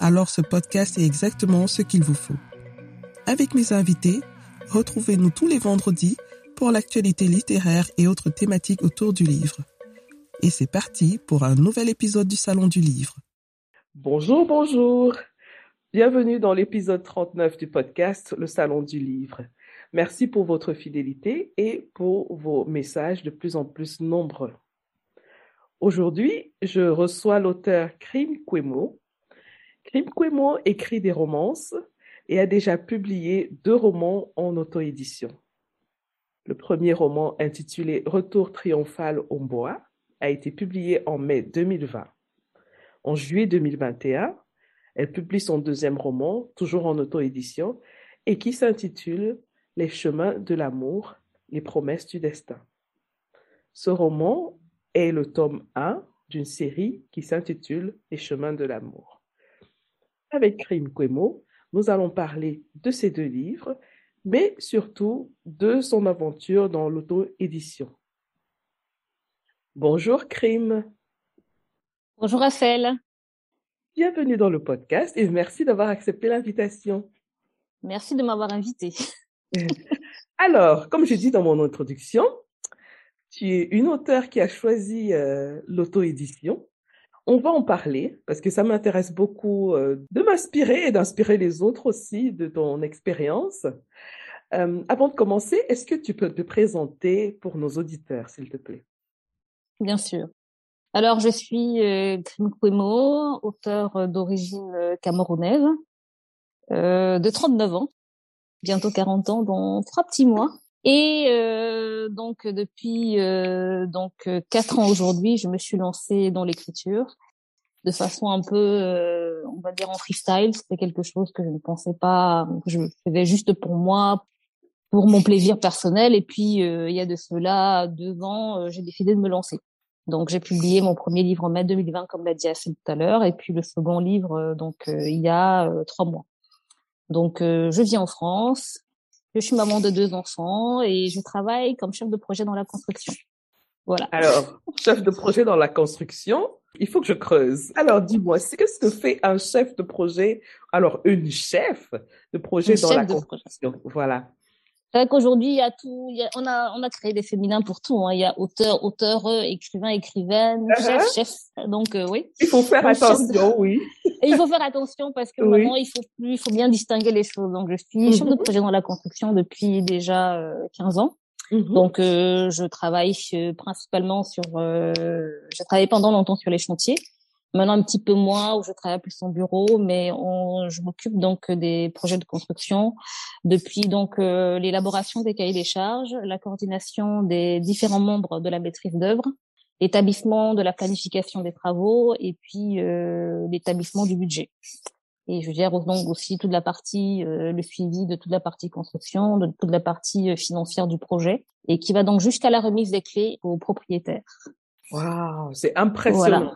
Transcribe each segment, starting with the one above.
alors ce podcast est exactement ce qu'il vous faut. Avec mes invités, retrouvez-nous tous les vendredis pour l'actualité littéraire et autres thématiques autour du livre. Et c'est parti pour un nouvel épisode du Salon du Livre. Bonjour, bonjour. Bienvenue dans l'épisode 39 du podcast Le Salon du Livre. Merci pour votre fidélité et pour vos messages de plus en plus nombreux. Aujourd'hui, je reçois l'auteur Krim Kwemo. Krim Kwemo écrit des romances et a déjà publié deux romans en auto-édition. Le premier roman intitulé Retour triomphal au bois a été publié en mai 2020. En juillet 2021, elle publie son deuxième roman, toujours en auto-édition, et qui s'intitule Les chemins de l'amour, les promesses du destin. Ce roman est le tome 1 d'une série qui s'intitule Les chemins de l'amour. Avec Krim Kwemo, nous allons parler de ces deux livres, mais surtout de son aventure dans l'auto-édition. Bonjour Krim. Bonjour Raphaël. Bienvenue dans le podcast et merci d'avoir accepté l'invitation. Merci de m'avoir invité. Alors, comme je dis dans mon introduction, tu es une auteure qui a choisi euh, l'auto-édition. On va en parler parce que ça m'intéresse beaucoup euh, de m'inspirer et d'inspirer les autres aussi de ton expérience. Euh, avant de commencer, est-ce que tu peux te présenter pour nos auditeurs, s'il te plaît? Bien sûr. Alors, je suis euh, Kwemo, auteur d'origine camerounaise, de 39 ans, bientôt 40 ans, dans trois petits mois. Et euh, donc depuis euh, donc quatre ans aujourd'hui, je me suis lancée dans l'écriture de façon un peu, euh, on va dire en freestyle. C'était quelque chose que je ne pensais pas, que je faisais juste pour moi, pour mon plaisir personnel. Et puis il y a de cela deux ans, j'ai décidé de me lancer. Donc j'ai publié mon premier livre en mai 2020, comme l'a dit Assez tout à l'heure, et puis le second livre donc il y a trois mois. Donc je vis en France, je suis maman de deux enfants et je travaille comme chef de projet dans la construction. Voilà. Alors, chef de projet dans la construction, il faut que je creuse. Alors, dis-moi, qu'est-ce que fait un chef de projet, alors une chef de projet Une dans chef la construction Voilà. C'est vrai qu'aujourd'hui, il y a tout, il y a, on a, on a créé des féminins pour tout. Hein. Il y a auteur, auteur, écrivain, écrivaine, Uh-huh. chef, chef. Donc euh, oui. Il faut faire de- attention, oui. Et il faut faire attention parce que Oui. il faut plus, il faut bien distinguer les choses. Donc je suis chef de Mhm. projet dans la construction depuis déjà euh, 15 ans. Mhm. Donc, euh, je travaille euh, principalement sur. Euh, j'ai travaillé pendant longtemps sur les chantiers. Maintenant, un petit peu moins où je travaille plus en bureau, mais on, je m'occupe donc des projets de construction depuis donc euh, l'élaboration des cahiers des charges, la coordination des différents membres de la maîtrise d'œuvre, l'établissement de la planification des travaux et puis euh, l'établissement du budget. Et je gère donc aussi toute la partie, euh, le suivi de toute la partie construction, de toute la partie euh, financière du projet, et qui va donc jusqu'à la remise des clés aux propriétaires. Waouh, c'est impressionnant.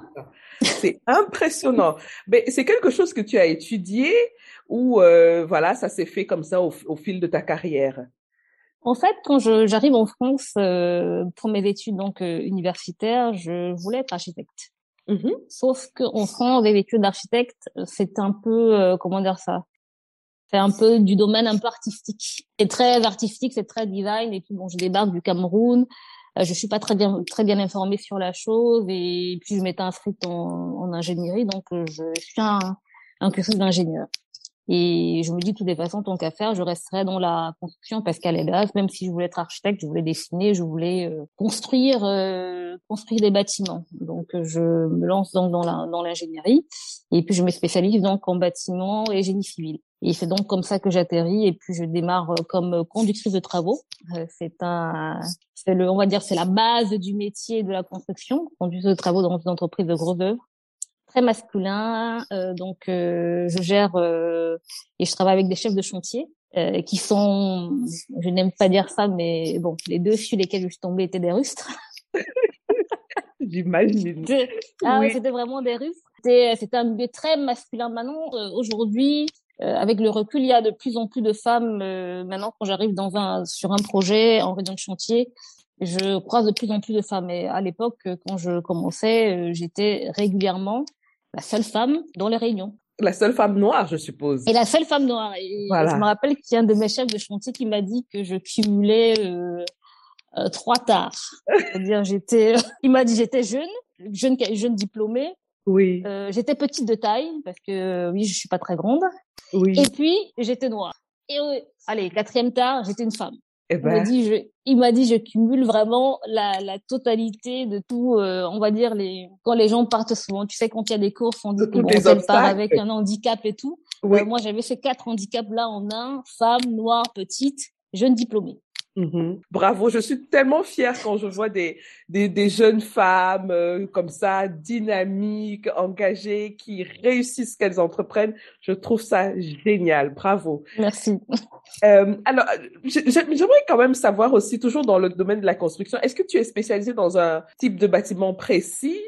C'est impressionnant. Mais c'est quelque chose que tu as étudié ou euh, voilà, ça s'est fait comme ça au, au fil de ta carrière? En fait, quand j'arrive en France euh, pour mes études donc euh, universitaires, je voulais être architecte. Mhm. Sauf qu'en France, les études d'architecte, c'est un peu, euh, comment dire ça? C'est un peu du domaine un peu artistique. C'est très artistique, c'est très design. Et puis bon, je débarque du Cameroun. Euh, je suis pas très bien très bien informée sur la chose. Et puis je m'étais inscrite en, en ingénierie, donc euh, je suis un, un cursus d'ingénieur. Et je me dis, de toutes les tant qu'à faire, je resterai dans la construction parce qu'à la base, même si je voulais être architecte, je voulais dessiner, je voulais euh, construire, euh, construire des bâtiments. Donc, euh, je me lance donc dans la dans l'ingénierie et puis je me spécialise donc en bâtiment et génie civil. Et c'est donc comme ça que j'atterris et puis je démarre euh, comme conductrice de travaux. Euh, c'est un, c'est le, on va dire, c'est la base du métier de la construction, conduite de travaux dans une entreprise de gros œuvres très masculin. Euh, donc, euh, je gère euh, et je travaille avec des chefs de chantier qui sont, je n'aime pas dire ça, mais bon, les deux sur lesquels je suis tombée étaient des rustres. J'imagine. Ah oui. c'était vraiment des rustres. C'était un milieu très masculin. Maintenant, aujourd'hui, avec le recul, il y a de plus en plus de femmes. maintenant, quand j'arrive dans un sur un projet en région de chantier, je croise de plus en plus de femmes. Et à l'époque, quand je commençais, j'étais régulièrement la seule femme dans les réunions. La seule femme noire, je suppose. Et la seule femme noire. Et Je me rappelle qu'il y a un de mes chefs de chantier qui m'a dit que je cumulais euh, euh, trois tares. C'est-à-dire, j'étais. Il m'a dit j'étais jeune, jeune, jeune diplômée. Oui. Euh, j'étais petite de taille parce que oui, je suis pas très grande. Oui. Et puis j'étais noire. Et euh, allez, quatrième tard, j'étais une femme. Eh ben. il m'a dit, je, il m'a dit, je cumule vraiment la, la totalité de tout. Euh, on va dire les quand les gens partent souvent, tu sais quand il y a des courses, on dit qu'on part avec un handicap et tout. Oui. Euh, moi, j'avais ces quatre handicaps là en un femme, noire, petite, jeune diplômée. Mmh Bravo, je suis tellement fière quand je vois des, des, des jeunes femmes euh, comme ça, dynamiques, engagées, qui réussissent ce qu'elles entreprennent. Je trouve ça génial. Bravo. Merci. Euh, alors, j'aimerais quand même savoir aussi, toujours dans le domaine de la construction, est-ce que tu es spécialisée dans un type de bâtiment précis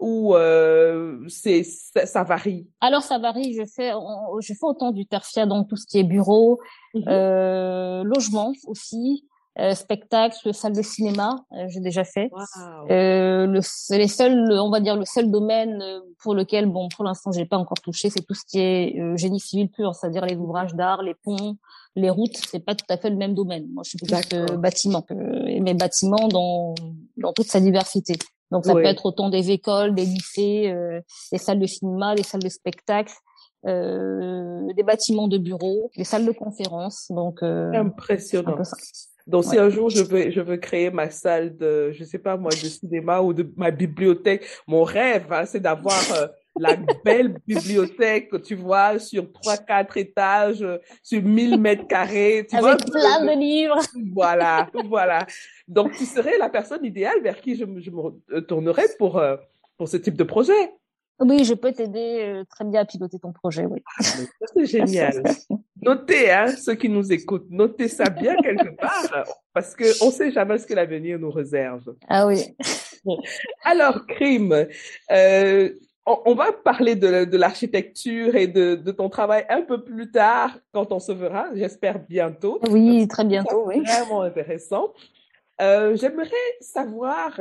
ou euh, c'est ça, ça, varie? Alors ça varie. Je fais je fais autant du tertiaire dans tout ce qui est bureau, mmh euh, logement aussi, euh, spectacle, salle de cinéma. Euh, j'ai déjà fait. Wow. Le, les seuls, on va dire le seul domaine pour lequel bon pour l'instant j'ai pas encore touché, c'est tout ce qui est génie civil pur, c'est-à-dire les ouvrages d'art, les ponts, les routes. C'est pas tout à fait le même domaine. Moi je suis plus bâtiment, et mes bâtiments dans dans toute sa diversité. Donc ça peut être autant des écoles, des lycées, euh, des salles de cinéma, des salles de spectacle, euh, des bâtiments de bureaux, des salles de conférence. Donc euh, impressionnant. Donc si un jour je veux je veux créer ma salle de je sais pas moi de cinéma ou de ma bibliothèque, mon rêve hein, c'est d'avoir la belle bibliothèque, tu vois, sur trois, quatre étages, sur 1000 mètres carrés. Tu Avec plein de livres. Voilà, voilà. Donc, tu serais la personne idéale vers qui je, je me tournerais pour, euh, pour ce type de projet. Oui, je peux t'aider euh, très bien à piloter ton projet, oui. Ah, c'est génial. Notez, hein, ceux qui nous écoutent, notez ça bien quelque part, parce que on sait jamais ce que l'avenir nous réserve. Ah oui. Alors, Crime, euh, on, va parler de, de l'architecture et de, de, ton travail un peu plus tard quand on se verra, j'espère bientôt. Oui, très bientôt, oui. Vraiment intéressant. Euh, J'aimerais savoir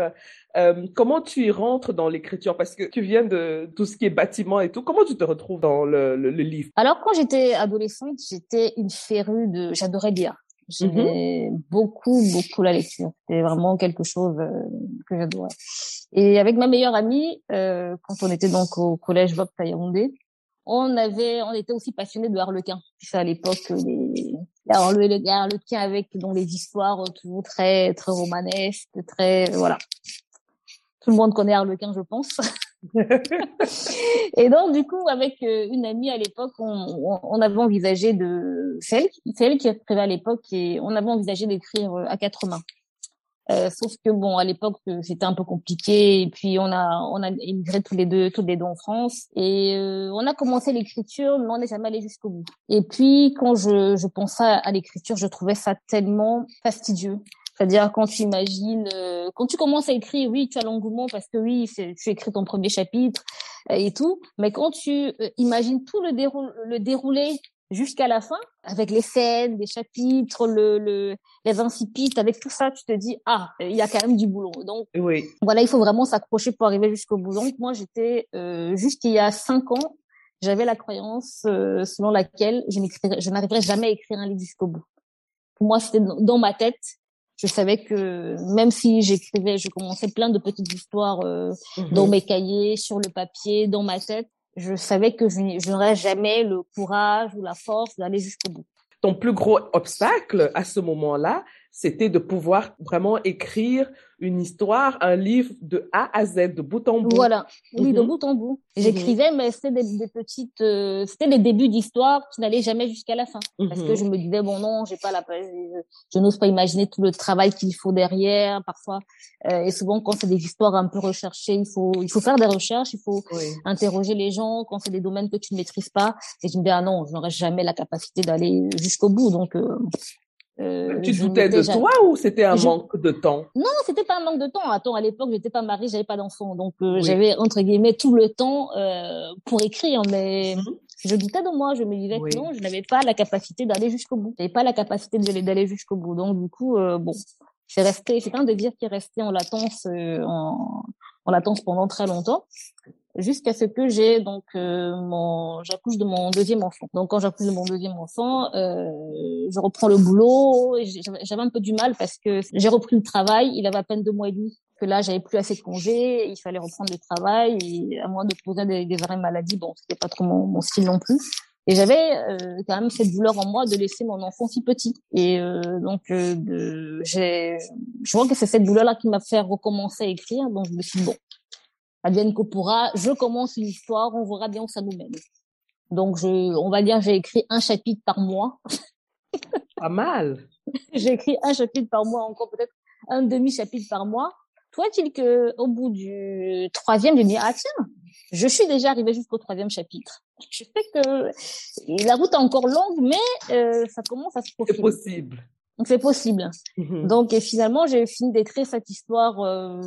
euh, comment tu y rentres dans l'écriture parce que tu viens de tout ce qui est bâtiment et tout. Comment tu te retrouves dans le, le, le livre? Alors quand j'étais adolescente, j'étais une férue de, j'adorais lire. J'aimais mm-hmm. beaucoup, beaucoup la lecture. C'était vraiment quelque chose euh, que j'adorais. Et avec ma meilleure amie, euh, quand on était donc au collège Bob Tayaoundé, on avait, on était aussi passionnés de Harlequin. Puis à l'époque, les, le Harlequin avec dont les histoires toujours très, très romanesques, très, voilà. Tout le monde connaît Harlequin, je pense. et donc, du coup, avec euh, une amie à l'époque, on, avait envisagé de, c'est elle, qui écrivait à l'époque et on avait envisagé d'écrire euh, à quatre mains. Euh, sauf que bon, à l'époque, c'était un peu compliqué. Et puis on a on a immigré tous les deux, tous les deux en France. Et on a commencé l'écriture, mais on n'est jamais allé jusqu'au bout. Et puis quand je pensais à l'écriture, je trouvais ça tellement fastidieux. C'est-à-dire quand tu imagines, euh, quand tu commences à écrire, oui, tu as l'engouement parce que oui, tu écris ton premier chapitre et tout. Mais quand tu imagines tout le, déroul le déroulé jusqu'à la fin, avec les scènes, les chapitres, le, le, les incipites, avec tout ça, tu te dis ah, il y a quand même du boulot. Donc oui. voilà, il faut vraiment s'accrocher pour arriver jusqu'au bout. Donc moi, j'étais euh, juste il y a cinq ans, j'avais la croyance euh, selon laquelle je je n'arriverais jamais à écrire un livre jusqu'au bout. Pour moi, c'était dans ma tête. Je savais que même si j'écrivais, je commençais plein de petites histoires euh, mhm. dans mes cahiers, sur le papier, dans ma tête, je savais que je, n'aurais jamais le courage ou la force d'aller jusqu'au bout. Ton plus gros obstacle à ce moment-là, c'était de pouvoir vraiment écrire une histoire, un livre de A à Z, de bout en bout. Voilà, oui, de mhm. bout en bout. Mhm. J'écrivais, mais c'était des, petites, euh, c'était les débuts d'histoire qui n'allaient jamais jusqu'à la fin, parce que mhm. je me disais bon non, j'ai pas la, je, je n'ose pas imaginer tout le travail qu'il faut derrière, parfois. Euh, et souvent, quand c'est des histoires un peu recherchées, il faut, il faut faire des recherches, il faut interroger les gens quand c'est des domaines que tu ne maîtrises pas. Et je me dis ah non, je n'aurais jamais la capacité d'aller jusqu'au bout, donc. Euh, euh, tu doutais de toi ou c'était un manque de temps? Non, c'était pas un manque de temps. Attends, à l'époque, j'étais pas mariée, j'avais pas d'enfant, donc euh, j'avais entre guillemets tout le temps euh, pour écrire. Mais mhm. je doutais de moi. Je me disais que non, je n'avais pas la capacité d'aller jusqu'au bout. J'avais pas la capacité d'aller jusqu'au bout. Donc du coup, bon, c'est resté. C'est un désir qui est resté en latence, en, en latence pendant très longtemps jusqu'à ce que j'ai donc euh, mon j'accouche de mon deuxième enfant. Donc quand j'accouche de mon deuxième enfant, euh, je reprends le boulot. J'avais un peu du mal parce que j'ai repris le travail. Il avait à peine deux mois et demi. Que là, j'avais plus assez de congés. Il fallait reprendre le travail. Et à moins de poser des, des arrêts maladie, bon, c'était pas trop mon, mon style non plus. Et j'avais euh, quand même cette douleur en moi de laisser mon enfant si petit. Et euh, donc, euh, j'ai, je vois que c'est cette douleur-là qui m'a fait recommencer à écrire. Donc, je me suis dit, bon, advienne que pourra, je commence une histoire, on verra bien où ça nous mène. Donc, je, on va dire, j'ai écrit un chapitre par mois. Pas mal. j'ai écrit un chapitre par mois, encore peut-être un demi-chapitre par mois. Toi, il que au bout du troisième, je me dis ah tiens, je suis déjà arrivée jusqu'au troisième chapitre. Je sais que la route est encore longue, mais euh, ça commence à se profiler. C'est possible. Donc c'est possible. Mhm. Donc et finalement j'ai fini d'écrire cette histoire euh,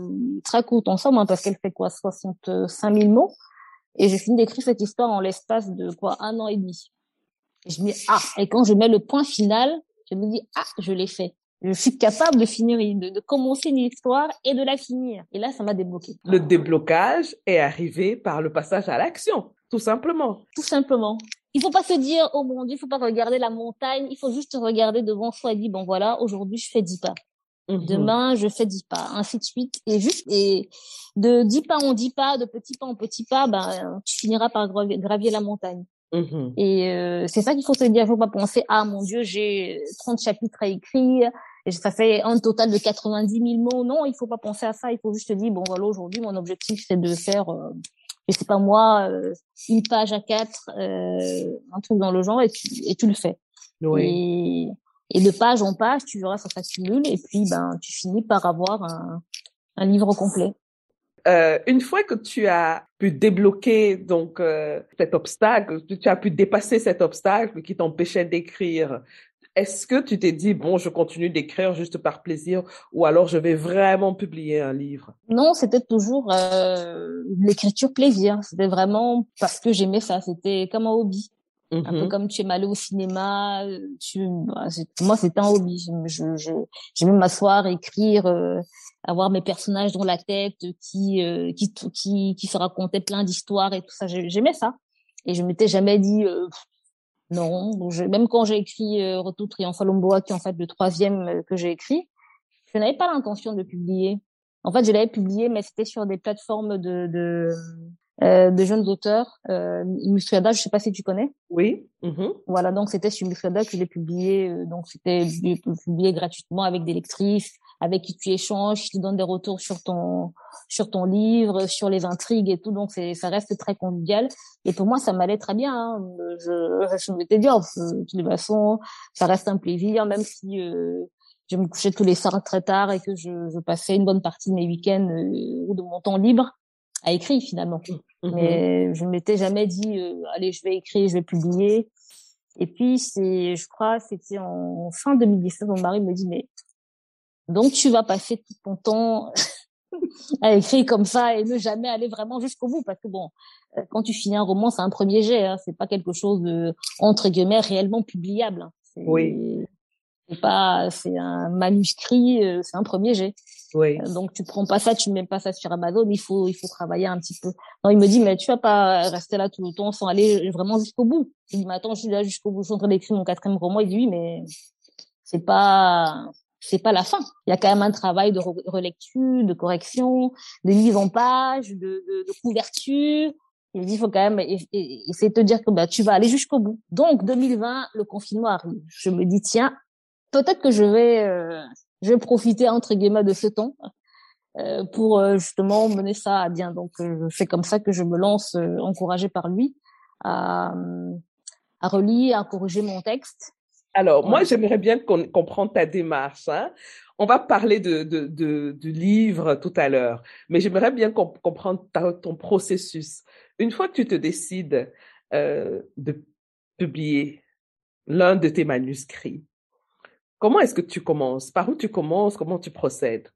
très courte ensemble hein, parce qu'elle fait quoi 65 000 mots et j'ai fini d'écrire cette histoire en l'espace de quoi un an et demi. Et je me dis ah et quand je mets le point final je me dis ah je l'ai fait. Je suis capable de finir, de, de commencer une histoire et de la finir. Et là, ça m'a débloqué. Le déblocage est arrivé par le passage à l'action, tout simplement. Tout simplement il faut pas se dire oh mon dieu il faut pas regarder la montagne. Il faut juste regarder devant soi et dire bon voilà aujourd'hui je fais dix pas. Mhm. demain je fais dix pas ainsi de suite. Et juste et de dix pas en dix pas de petits pas en petits pas ben tu finiras par gravier la montagne. Mhm. et euh, c'est ça qu'il faut se dire. Il faut pas penser ah mon dieu j'ai 30 chapitres à écrire et ça fait un total de 90 000 mots. Non il faut pas penser à ça. Il faut juste dire bon voilà aujourd'hui mon objectif c'est de faire euh, je sais pas moi, euh, une page à quatre, euh, un truc dans le genre, et tu, et tu le fais. Oui. Et, et, de page en page, tu verras, ça s'accumule, et puis ben tu finis par avoir un, un livre complet. Euh, une fois que tu as pu débloquer donc euh, cet obstacle, tu as pu dépasser cet obstacle qui t'empêchait d'écrire, est-ce que tu t'es dit, bon, je continue d'écrire juste par plaisir ou alors je vais vraiment publier un livre? Non, c'était toujours euh, l'écriture plaisir. C'était vraiment parce que j'aimais ça. C'était comme un hobby. Un peu mm-hmm. comme tu aimes aller au cinéma. Tu... Bah, moi, c'était un hobby. J'aimais je, m'asseoir, écrire, euh, avoir mes personnages dans la tête qui, euh, qui, qui, qui se racontaient plein d'histoires et tout ça. J'aimais ça. Et je m'étais jamais dit, euh, non, même quand j'ai écrit euh, Retour triomphal qui est en fait le troisième euh, que j'ai écrit, je n'avais pas l'intention de publier. En fait, je l'avais publié, mais c'était sur des plateformes de de, euh, de jeunes auteurs. Euh, Illustrada, je sais pas si tu connais. Oui. Mm-hmm. Voilà, donc c'était sur Illustrada que je l'ai publié. Euh, donc c'était publié gratuitement avec des lectrices, avec qui tu échanges, qui te donnent des retours sur ton sur ton livre, sur les intrigues et tout. Donc c'est ça reste très convivial. Et pour moi, ça m'allait très bien. Hein. Je je m'étais dit, oh, de toute façon, ça reste un plaisir, même si euh, je me couchais tous les soirs très tard et que je, je passais une bonne partie de mes week-ends euh, ou de mon temps libre à écrire finalement. Mmh. Mais je m'étais jamais dit, euh, allez, je vais écrire, je vais publier. Et puis c'est, je crois, c'était en fin 2017, mon mari me dit, mais donc tu vas passer tout ton temps à écrire comme ça et ne jamais aller vraiment jusqu'au bout parce que bon, euh, quand tu finis un roman, c'est un premier jet, hein, c'est pas quelque chose de entre guillemets réellement publiable. Hein. Oui. C'est pas, c'est un manuscrit, euh, c'est un premier jet. Oui. Euh, donc tu prends pas ça, tu mets pas ça sur Amazon, il faut il faut travailler un petit peu. Non, il me dit mais tu vas pas rester là tout le temps sans aller vraiment jusqu'au bout. Il dit mais attends, je suis là jusqu'au bout, je suis en train d'écrire mon quatrième roman. Il dit oui mais c'est pas c'est pas la fin. Il y a quand même un travail de relecture, de correction, de mise en page, de, de, de couverture. Il dit, il faut quand même essayer de te dire que bah, tu vas aller jusqu'au bout. Donc, 2020, le confinement arrive. Je me dis, tiens, peut-être que je vais, je vais profiter entre guillemets de ce temps pour justement mener ça à bien. Donc, c'est comme ça que je me lance, encouragée par lui, à, à relire, à corriger mon texte. Alors, moi, j'aimerais bien qu'on comprenne ta démarche. Hein. On va parler de, de, de, du livre tout à l'heure, mais j'aimerais bien comprendre ton processus. Une fois que tu te décides euh, de publier l'un de tes manuscrits, comment est-ce que tu commences? Par où tu commences? Comment tu procèdes?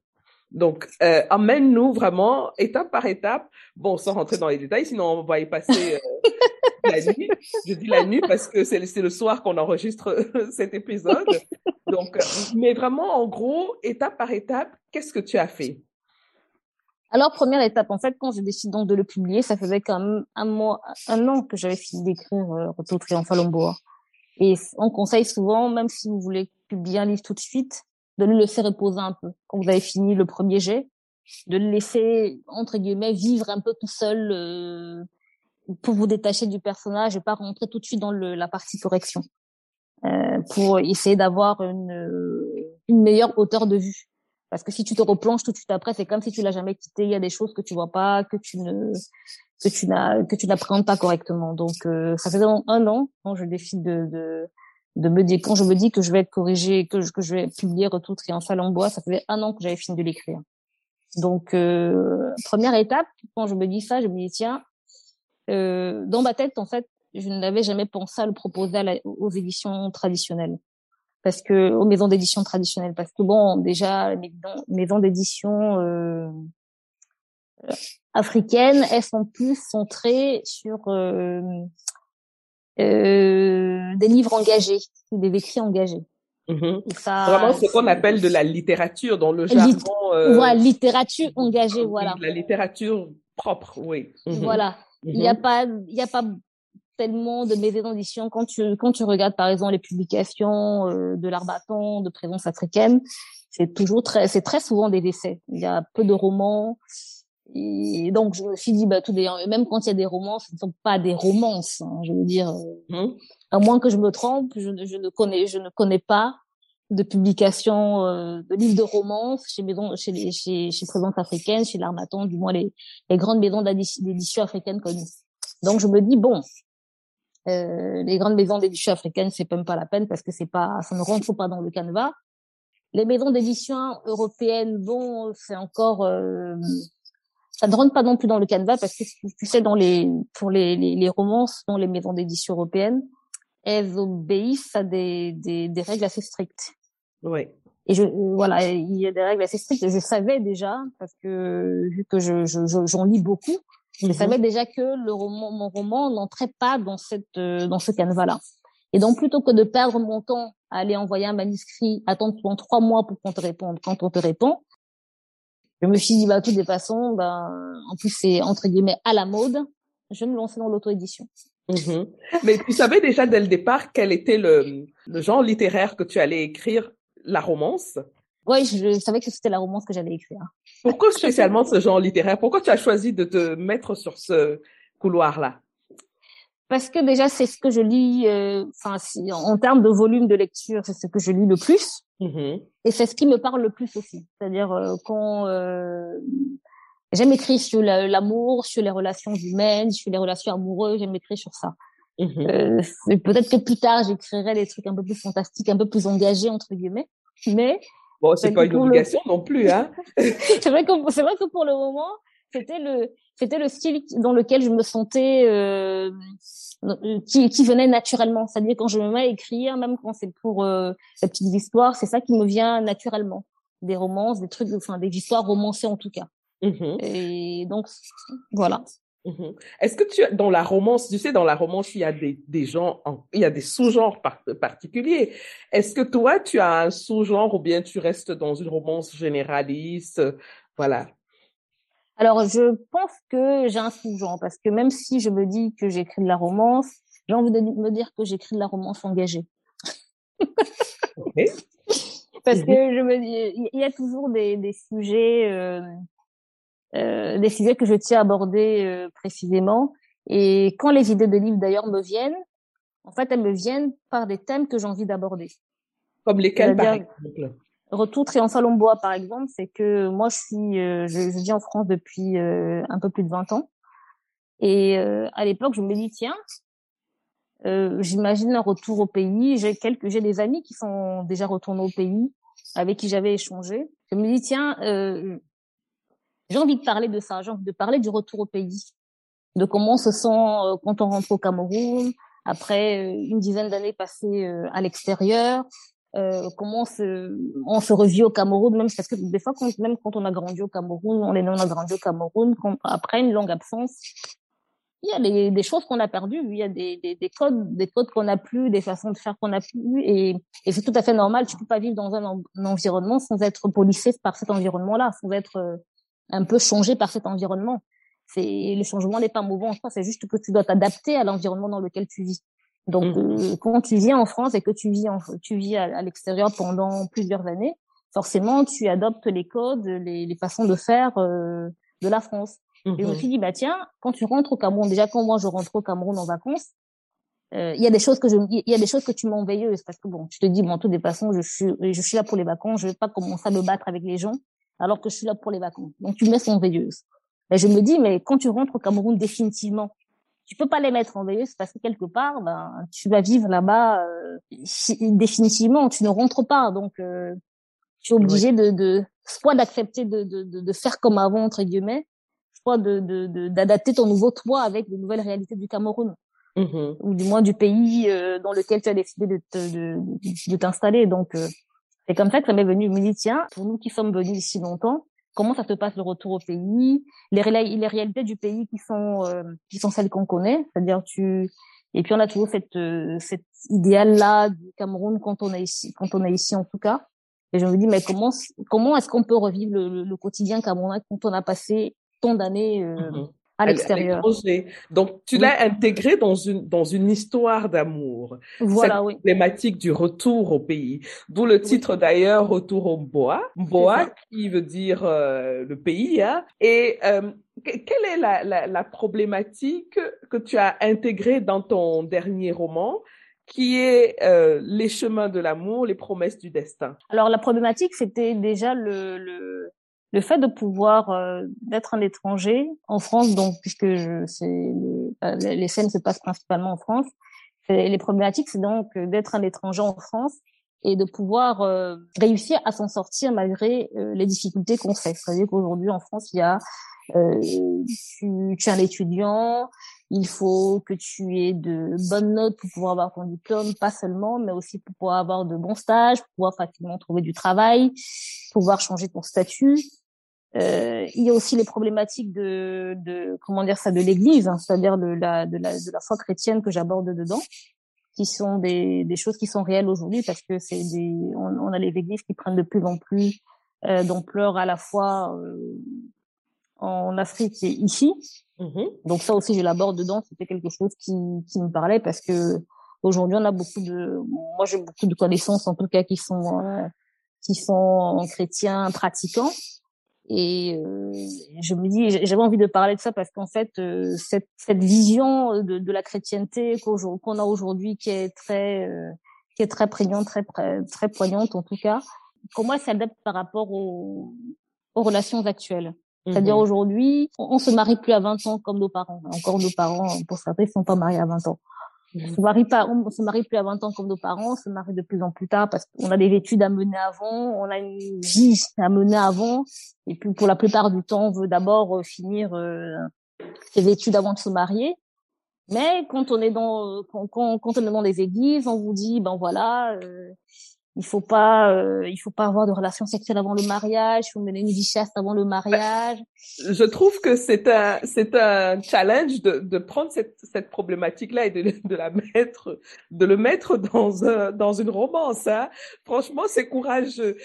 Donc, euh, emmène-nous vraiment étape par étape. Bon, sans rentrer dans les détails, sinon on va y passer euh, la nuit. Je dis la nuit parce que c'est le soir qu'on enregistre cet épisode. Donc, mais vraiment, en gros, étape par étape, qu'est-ce que tu as fait? Alors, première étape, en fait, quand je décide donc de le publier, ça faisait quand même un mois, un an que j'avais fini d'écrire euh, Retour triomphal en bois. Et on conseille souvent, même si vous voulez publier un livre tout de suite, de le laisser reposer un peu. Quand vous avez fini le premier jet, de le laisser, entre guillemets, vivre un peu tout seul euh, pour vous détacher du personnage et pas rentrer tout de suite dans le, la partie correction. Euh, pour essayer d'avoir une, une meilleure hauteur de vue. Parce que si tu te replonges tout de suite après, c'est comme si tu l'as jamais quitté. Il y a des choses que tu vois pas, que tu ne, que tu n'as, que tu n'appréhendes pas correctement. Donc, euh, ça faisait un an quand je décide de, de, de me dire, quand je me dis que je vais être corrigé, que je, que je vais publier Retour triomphal en bois, ça faisait un an que j'avais fini de l'écrire. Donc, euh, première étape, quand je me dis ça, je me dis, tiens, euh, dans ma tête, en fait, je n'avais jamais pensé à le proposer aux éditions traditionnelles. Parce que aux maisons d'édition traditionnelles. Parce que bon déjà les maisons, d'édition euh, africaines elles sont plus centrées sur euh, euh, des livres engagés des écrits engagés. Mm-hmm. ça, vraiment ce qu'on appelle de la littérature dans le jargon euh, voilà littérature engagée voilà. la littérature propre oui. Mm-hmm. voilà il n'y a pas il y a pas tellement de d'édition quand tu quand tu regardes par exemple les publications euh, de l'Arbaton, de présence africaine, c'est toujours très c'est très souvent des essais. Il y a peu de romans. Et donc je me suis dit bah tout d'ailleurs même quand il y a des romans, ce ne sont pas des romances. Hein, je veux dire, mmh. à moins que je me trompe, je, je, ne connais je ne connais pas de publication euh, de livres de romance chez maison chez les, chez, chez présence africaine, chez l'Armaton, du moins les, les grandes maisons d'édition africaines connues. Donc je me dis bon, euh, les grandes maisons d'édition africaines, c'est même pas la peine parce que c'est pas, ça ne rentre pas dans le canevas. Les maisons d'édition européennes, bon, c'est encore, euh, ça ne rentre pas non plus dans le canevas parce que tu sais, dans les, pour les, romances, dans les maisons d'édition européennes, elles obéissent à des, des règles assez strictes. Oui. Et je, voilà, il y a des règles assez strictes. Je savais déjà parce que vu que je, j'en je, lis beaucoup, je mhm. savais déjà que le roman, mon roman n'entrait pas dans cette, euh, dans ce canevas-là. Et donc, plutôt que de perdre mon temps à aller envoyer un manuscrit, attendre pendant trois mois pour qu'on te réponde, quand on te répond, je me suis dit, bah, de toutes les façons, ben, en plus, c'est entre guillemets à la mode, je vais me lancer dans l'auto-édition. Mhm. Mais tu savais déjà dès le départ quel était le, le genre littéraire que tu allais écrire, la romance? Oui, je savais que c'était la romance que j'allais écrire. Pourquoi spécialement ce genre littéraire? Pourquoi tu as choisi de te mettre sur ce couloir-là? Parce que déjà, c'est ce que je lis, euh, enfin, si, en termes de volume de lecture, c'est ce que je lis le plus. Mm-hmm. Et c'est ce qui me parle le plus aussi. C'est-à-dire euh, quand euh, j'aime écrire sur l'amour, sur les relations humaines, sur les relations amoureuses, j'aime écrire sur ça. Mm-hmm. Euh, peut-être que plus tard, j'écrirai des trucs un peu plus fantastiques, un peu plus engagés, entre guillemets. Mais Bon, c'est pas une obligation non plus, hein. c'est vrai que c'est vrai que pour le moment, c'était le c'était le style dans lequel je me sentais euh, qui, qui venait naturellement. C'est-à-dire quand je me mets à écrire, même quand c'est pour euh, la petite histoire, c'est ça qui me vient naturellement. Des romances, des trucs, enfin des histoires romancées en tout cas. Mmh Et donc voilà. Mmh Est-ce que tu dans la romance, tu sais, dans la romance, il y a des, des gens, il y a des sous-genres particuliers. Est-ce que toi, tu as un sous-genre ou bien tu restes dans une romance généraliste, voilà. Alors, je pense que j'ai un sous-genre parce que même si je me dis que j'écris de la romance, j'ai envie de me dire que j'écris de la romance engagée. parce mmh que je me dis, il y a toujours des, des sujets. Euh, euh, des sujets que je tiens à aborder euh, précisément. Et quand les idées de livres d'ailleurs me viennent, en fait, elles me viennent par des thèmes que j'ai envie d'aborder. Comme lesquels, par exemple? Retour Triomphal bois par exemple, c'est que moi, je suis, je, je, vis en France depuis un peu plus de 20 ans. Et à l'époque, je me dis, tiens, euh, j'imagine un retour au pays. J'ai quelques, j'ai des amis qui sont déjà retournés au pays, avec qui j'avais échangé. Je me dis tiens, euh, j'ai envie de parler de ça, j'ai envie de parler du retour au pays, de comment on se sent euh, quand on rentre au Cameroun après euh, une dizaine d'années passées euh, à l'extérieur. comment on se, on se revit au Cameroun, même parce que des fois, quand, même quand on a grandi au Cameroun, on est on a grandi au Cameroun, après une longue absence, il y a des, des choses qu'on a perdues, il y a des, des, des codes, des codes qu'on n'a plus, des façons de faire qu'on n'a plus, et, et c'est tout à fait normal. Tu peux pas vivre dans un, environnement sans être policé par cet environnement-là, sans être un peu changé par cet environnement. C'est le changement n'est pas mauvais en soi, c'est juste que tu dois t'adapter à l'environnement dans lequel tu vis. Donc, mmh. euh, quand tu vis en France et que tu vis en, tu vis à, l'extérieur pendant plusieurs années, forcément, tu adoptes les codes, les, les façons de faire euh, de la France. Et je me suis dit, bah tiens, quand tu rentres au Cameroun, déjà quand moi je rentre au Cameroun en vacances, euh, il y a des choses que je, il y a des choses que tu m'en veilleuse parce que bon, tu te dis, bon, de toutes les façons, je suis, je suis là pour les vacances, je vais pas commencer à me battre avec les gens alors que je suis là pour les vacances. Donc tu mets en veilleuse. Mais je me dis, mais quand tu rentres au Cameroun définitivement, tu peux pas les mettre en veilleuse parce que quelque part, ben, tu vas vivre là-bas euh, définitivement, tu ne rentres pas. Donc, euh, tu es obligé de, de soit d'accepter de, de, de, faire comme avant entre guillemets, de d'adapter de, ton nouveau toi avec les nouvelles réalités du Cameroun mmh ou du moins du pays euh, dans lequel tu as décidé de de, de t'installer. Donc euh, c'est comme ça que ça m'est venu. Je me dis tiens, pour nous qui sommes venus ici longtemps, comment ça se passe le retour au pays, les, réalités du pays qui sont euh, qui sont celles qu'on connaît, c'est-à-dire tu et puis on a toujours cette cette idéal là du Cameroun quand on est ici, quand on est ici en tout cas. Et je me dis mais comment comment est-ce qu'on peut revivre le, le quotidien camerounais quand on a passé d'années euh, mmh à l'extérieur. Donc, tu l'as intégré dans une, dans une histoire d'amour. Voilà, Cette oui. problématique du retour au pays. D'où le titre d'ailleurs, Retour au bois. Bois qui veut dire euh, le pays. Hein. Et euh, quelle est la, la, la problématique que tu as intégrée dans ton dernier roman qui est euh, les chemins de l'amour, les promesses du destin? Alors la problématique, c'était déjà le, le, le fait de pouvoir euh, d'être un étranger en France, donc puisque je, euh, les scènes se passent principalement en France, les problématiques c'est donc d'être un étranger en France et de pouvoir euh, réussir à s'en sortir malgré les difficultés qu'on fait. C'est-à-dire qu'aujourd'hui en France il y a tu, tu es un étudiant, il faut que tu aies de bonnes notes pour pouvoir avoir ton diplôme, pas seulement, mais aussi pour pouvoir avoir de bons stages, pour pouvoir facilement trouver du travail, pouvoir changer ton statut. Euh, il y a aussi les problématiques de, de comment dire ça, de l'Église, hein, c'est-à-dire de la, de la de la foi chrétienne que j'aborde dedans, qui sont des, des choses qui sont réelles aujourd'hui parce que c'est des on, on, a les églises qui prennent de plus en plus euh, d'ampleur à la fois euh, en Afrique et ici. Mm-hmm. Donc ça aussi je l'aborde dedans, c'était quelque chose qui qui me parlait parce que aujourd'hui on a beaucoup de moi j'ai beaucoup de connaissances en tout cas qui sont euh, qui sont chrétiens pratiquants et euh, je me dis, j'avais envie de parler de ça parce qu'en fait, euh, cette, cette vision de, de la chrétienté qu'on a aujourd'hui, qui est très, euh, qui est très prégnante, très très poignante en tout cas, comment elle s'adapte par rapport aux, aux relations actuelles. C'est-à-dire mmh aujourd'hui, on, on, se marie plus à 20 ans comme nos parents. Encore nos parents, pour certains, ils sont pas mariés à 20 ans. On se marie pas, on se marie plus à 20 ans comme nos parents, on se marie de plus en plus tard parce qu'on a des études à mener avant, on a une vie à mener avant, et puis pour la plupart du temps, on veut d'abord euh, finir euh, ses études avant de se marier. Mais quand on est dans, quand, quand, on est dans les églises, on vous dit, ben voilà, euh, il faut pas euh, il faut pas avoir de relations sexuelles avant le mariage, il faut mener une vie chaste avant le mariage. Je trouve que c'est un c'est un challenge de de prendre cette cette problématique là et de de la mettre de le mettre dans un dans une romance hein. Franchement, c'est courageux.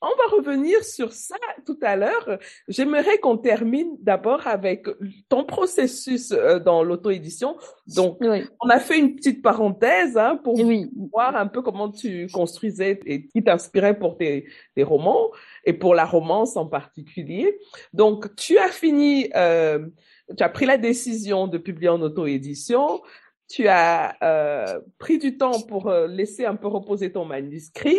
On va revenir sur ça tout à l'heure. J'aimerais qu'on termine d'abord avec ton processus euh, dans l'auto-édition. Donc, on a fait une petite parenthèse hein, pour voir un peu comment tu construisais et qui t'inspirait pour tes, tes, romans et pour la romance en particulier. Donc, tu as fini, euh, tu as pris la décision de publier en auto-édition tu as euh, pris du temps pour euh, laisser un peu reposer ton manuscrit.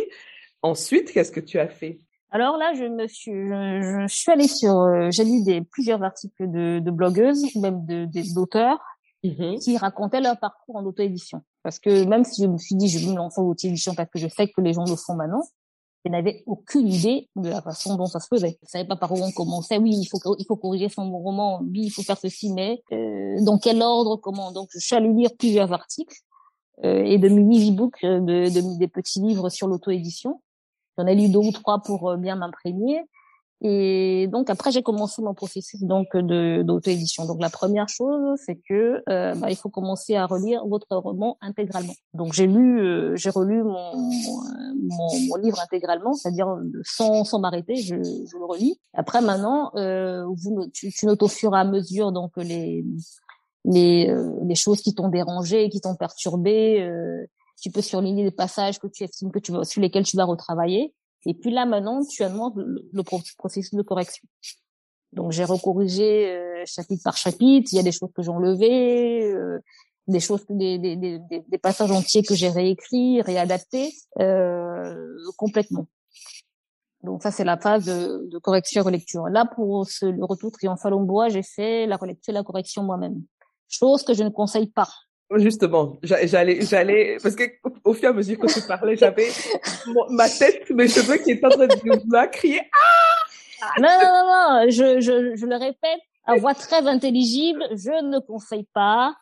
Ensuite, qu'est-ce que tu as fait? Alors là, je me suis, je, je suis allée sur, euh, j'ai lu des plusieurs articles de, de blogueuses, même de d'auteurs, mmh qui racontaient leur parcours en auto-édition. Parce que même si je me suis dit, je vais me lancer en auto-édition parce que je sais que les gens le font maintenant, je n'avais aucune idée de la façon dont ça se faisait. Je savais pas par où on commençait. Oui, il faut il faut corriger son roman. Oui, il faut faire ceci, mais euh, dans quel ordre, comment? Donc, je suis allée lire plusieurs articles euh, et de mini-e-books, de, de, des petits livres sur l'auto-édition. J'en ai lu deux ou trois pour euh, bien m'imprégner. Et donc après j'ai commencé mon processus donc de d'auto-édition. Donc la première chose c'est que euh, bah, il faut commencer à relire votre roman intégralement. Donc j'ai lu euh, j'ai relu mon, mon, livre intégralement, c'est-à-dire sans sans m'arrêter, je, je le relis. Après maintenant vous tu, tu notes au fur et à mesure donc les les les choses qui t'ont dérangé, qui t'ont perturbé. Tu peux surligner des passages que tu estimes que tu vas, sur lesquels tu vas retravailler. Et puis là, maintenant, tu demandes le, processus de correction. Donc, j'ai recorrigé euh, chapitre par chapitre. Il y a des choses que j'ai enlevées, euh, des choses, des, des, des, des, passages entiers que j'ai réécrits, réadaptés euh, complètement. Donc ça, c'est la phase de, de correction et relecture. Là, pour ce, le retour triomphal au bois, j'ai fait la relecture et la correction moi-même. Chose que je ne conseille pas. Justement, j'allais, j'allais, parce que au fur et à mesure que tu parlais, j'avais ma tête, mes cheveux qui étaient en train de crier. Ah non, non, non, non, je, je, je le répète à voix très intelligible, je ne conseille pas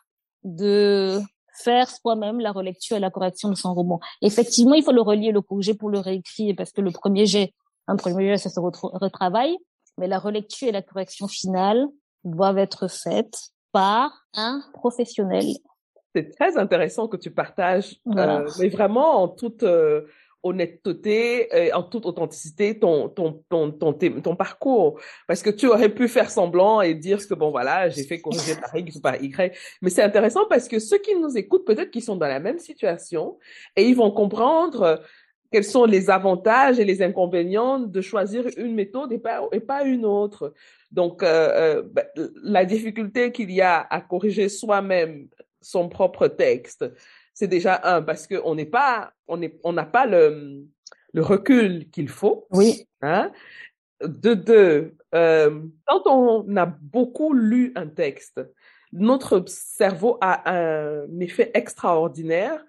de faire soi-même la relecture et la correction de son roman. Effectivement, il faut le relier, le corriger pour le réécrire, parce que le premier jet, un premier jet, ça se retravaille, mais la relecture et la correction finale doivent être faites par un professionnel c'est très intéressant que tu partages, euh, mais vraiment en toute euh, honnêteté, et en toute authenticité, ton, ton, ton, ton, ton, parcours. Parce que tu aurais pu faire semblant et dire que, bon, voilà, j'ai fait corriger par X ou par Y. Mais c'est intéressant parce que ceux qui nous écoutent, peut-être qu'ils sont dans la même situation et ils vont comprendre quels sont les avantages et les inconvénients de choisir une méthode et pas, et pas une autre. Donc, euh, euh ben, la difficulté qu'il y a à corriger soi-même son propre texte. C'est déjà un parce que on n'est pas, on est, on n'a pas le, le recul qu'il faut. Oui. Hein? De deux, euh, quand on a beaucoup lu un texte, notre cerveau a un effet extraordinaire.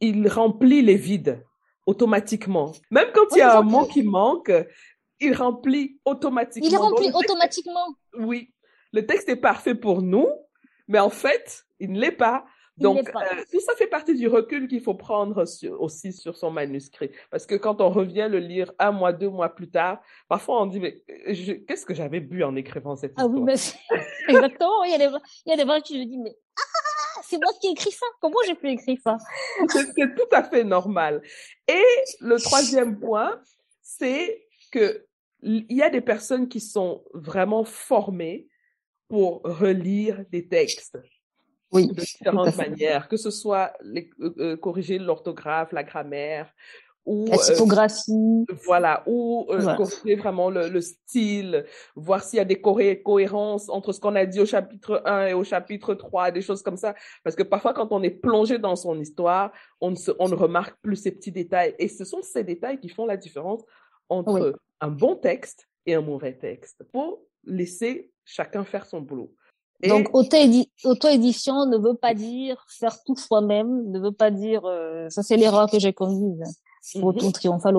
Il remplit les vides automatiquement. Même quand il y a un mot qui manque, il remplit automatiquement. Il remplit automatiquement. oui. Le texte est parfait pour nous, mais en fait, il ne l'est pas. Donc, euh, tout ça fait partie du recul qu'il faut prendre aussi sur son manuscrit. Parce que quand on revient le lire un mois, deux mois plus tard, parfois on dit, mais euh, qu'est-ce que j'avais bu en écrivant cette histoire? Ah oui, mais exactement. Il y a des, il y a des gens qui me disent, mais ah, c'est moi qui ai écrit ça. Comment j'ai pu écrire ça? c'est tout à fait normal. Et le troisième point, c'est que il y a des personnes qui sont vraiment formées pour relire des textes oui, de différentes manières, que ce soit les, euh, euh, corriger l'orthographe, la grammaire, ou la euh, voilà, ou corriger vraiment le, le, style, voir s'il y a des cohérences entre ce qu'on a dit au chapitre 1 et au chapitre 3, des choses comme ça, parce que parfois quand on est plongé dans son histoire, on ne, se, on ne remarque plus ces petits détails, et ce sont ces détails qui font la différence entre un bon texte et un mauvais texte. Pour laisser chacun faire son boulot. Donc auto-édition ne veut pas dire faire tout soi-même, ne veut pas dire euh, ça c'est l'erreur que j'ai commise pour mm -hmm. triomphal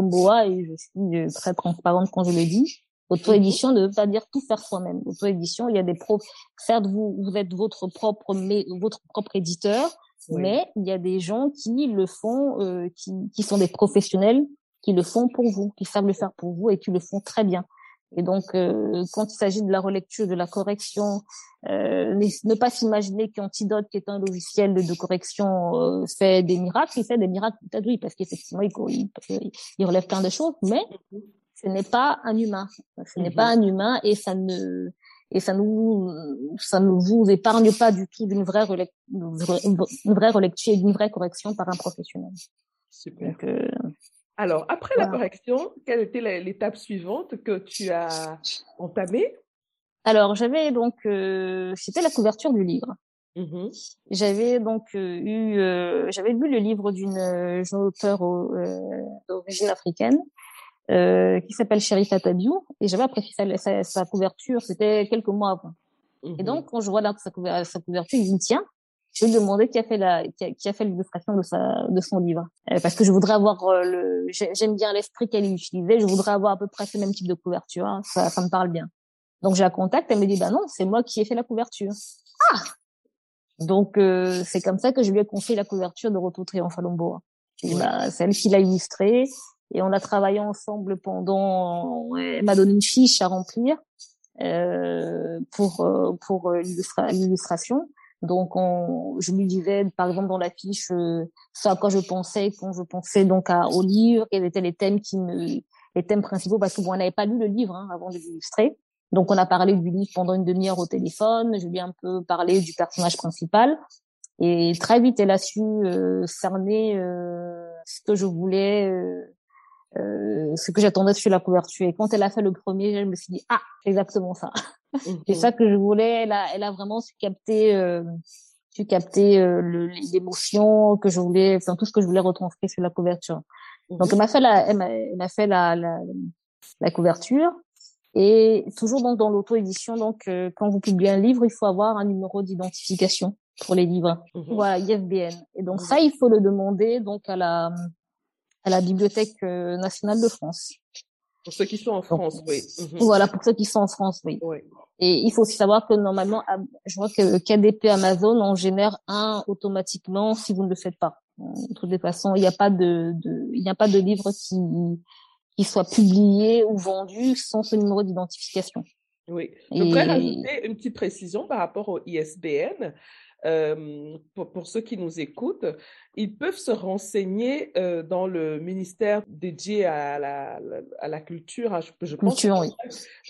et je suis euh, très transparente quand je le dis. Auto-édition ne veut pas dire tout faire soi-même. Auto-édition, il y a des pros. Certes, vous, vous êtes votre propre, mais, votre propre éditeur, mais il y a des gens qui le font, euh, qui, qui sont des professionnels, qui le font pour vous, qui savent le faire pour vous et qui le font très bien. Et donc, euh, quand il s'agit de la relecture, de la correction, euh, ne pas s'imaginer qu'Antidote, qui est un logiciel de, correction, euh, fait des miracles. Il fait des miracles, peut-être oui, parce qu'effectivement, il, il, relève plein de choses, mais ce n'est pas un humain. Ce n'est pas mhm. un humain et ça ne et ça nous ça ne vous épargne pas du tout d'une vraie, une vraie relecture et d'une vraie correction par un professionnel. Super. Donc, euh, alors, après la correction, quelle était l'étape suivante que tu as entamée? Alors, j'avais donc, euh, c'était la couverture du livre. Mmh j'avais donc eu, j'avais lu le livre d'une jeune auteure d'origine africaine qui s'appelle Sherifat Tabiou et j'avais apprécié sa, sa, couverture. C'était quelques mois avant. Et donc quand je vois là sa, sa couverture, il me dit tiens, je vais lui demander qui a fait la qui a, fait l'illustration de sa de son livre parce que je voudrais avoir le j'aime bien l'esprit qu'elle utilisait je voudrais avoir à peu près ce même type de couverture hein. ça ça me parle bien donc je la contacte elle me dit bah non c'est moi qui ai fait la couverture ah donc euh, c'est comme ça que je lui ai confié la couverture de Retour Triomphe à Lomboa. Bah, c'est elle qui l'a illustré et on a travaillé ensemble pendant. Elle m'a donné une fiche à remplir euh, pour euh, pour l'illustration. Donc on, je lui disais par exemple dans la fiche euh, ce à quoi je pensais quand je pensais donc à, au livre, quels étaient les thèmes qui me les thèmes principaux parce que bon on n'avait pas lu le livre hein, avant de l'illustrer. Donc on a parlé du livre pendant une demi-heure au téléphone. Je lui ai un peu parlé du personnage principal. Et très vite, elle a su euh, cerner euh, ce que je voulais, euh, euh, ce que j'attendais sur la couverture. Et quand elle a fait le premier, je me suis dit ah, exactement ça. C'est ça que je voulais. Elle a, elle a vraiment su capter, euh, su capter l'émotion que je voulais, enfin tout ce que je voulais retranscrire sur la couverture. Donc elle m'a fait la, elle m'a fait la, la, la couverture. Et toujours donc dans l'auto-édition, donc euh, quand vous publiez un livre, il faut avoir un numéro d'identification pour les livres. Mhm. Voilà, IFBN. Et donc mhm. ça, il faut le demander donc à la à la Bibliothèque euh, nationale de France. Pour ceux qui sont en France, oui. Mhm. Voilà, pour ceux qui sont en France, oui. Et il faut aussi savoir que normalement, je vois que KDP Amazon en génère un automatiquement si vous ne le faites pas. De toutes les façons, il n'y a pas de, de il n'y a pas de livre qui qui soit publié ou vendu sans ce numéro d'identification. Oui. Je voudrais rajouter une petite précision par rapport au ISBN. Euh, pour, pour, ceux qui nous écoutent, ils peuvent se renseigner euh, dans le ministère dédié à la, à la culture. Hein, je, je pense culture, oui.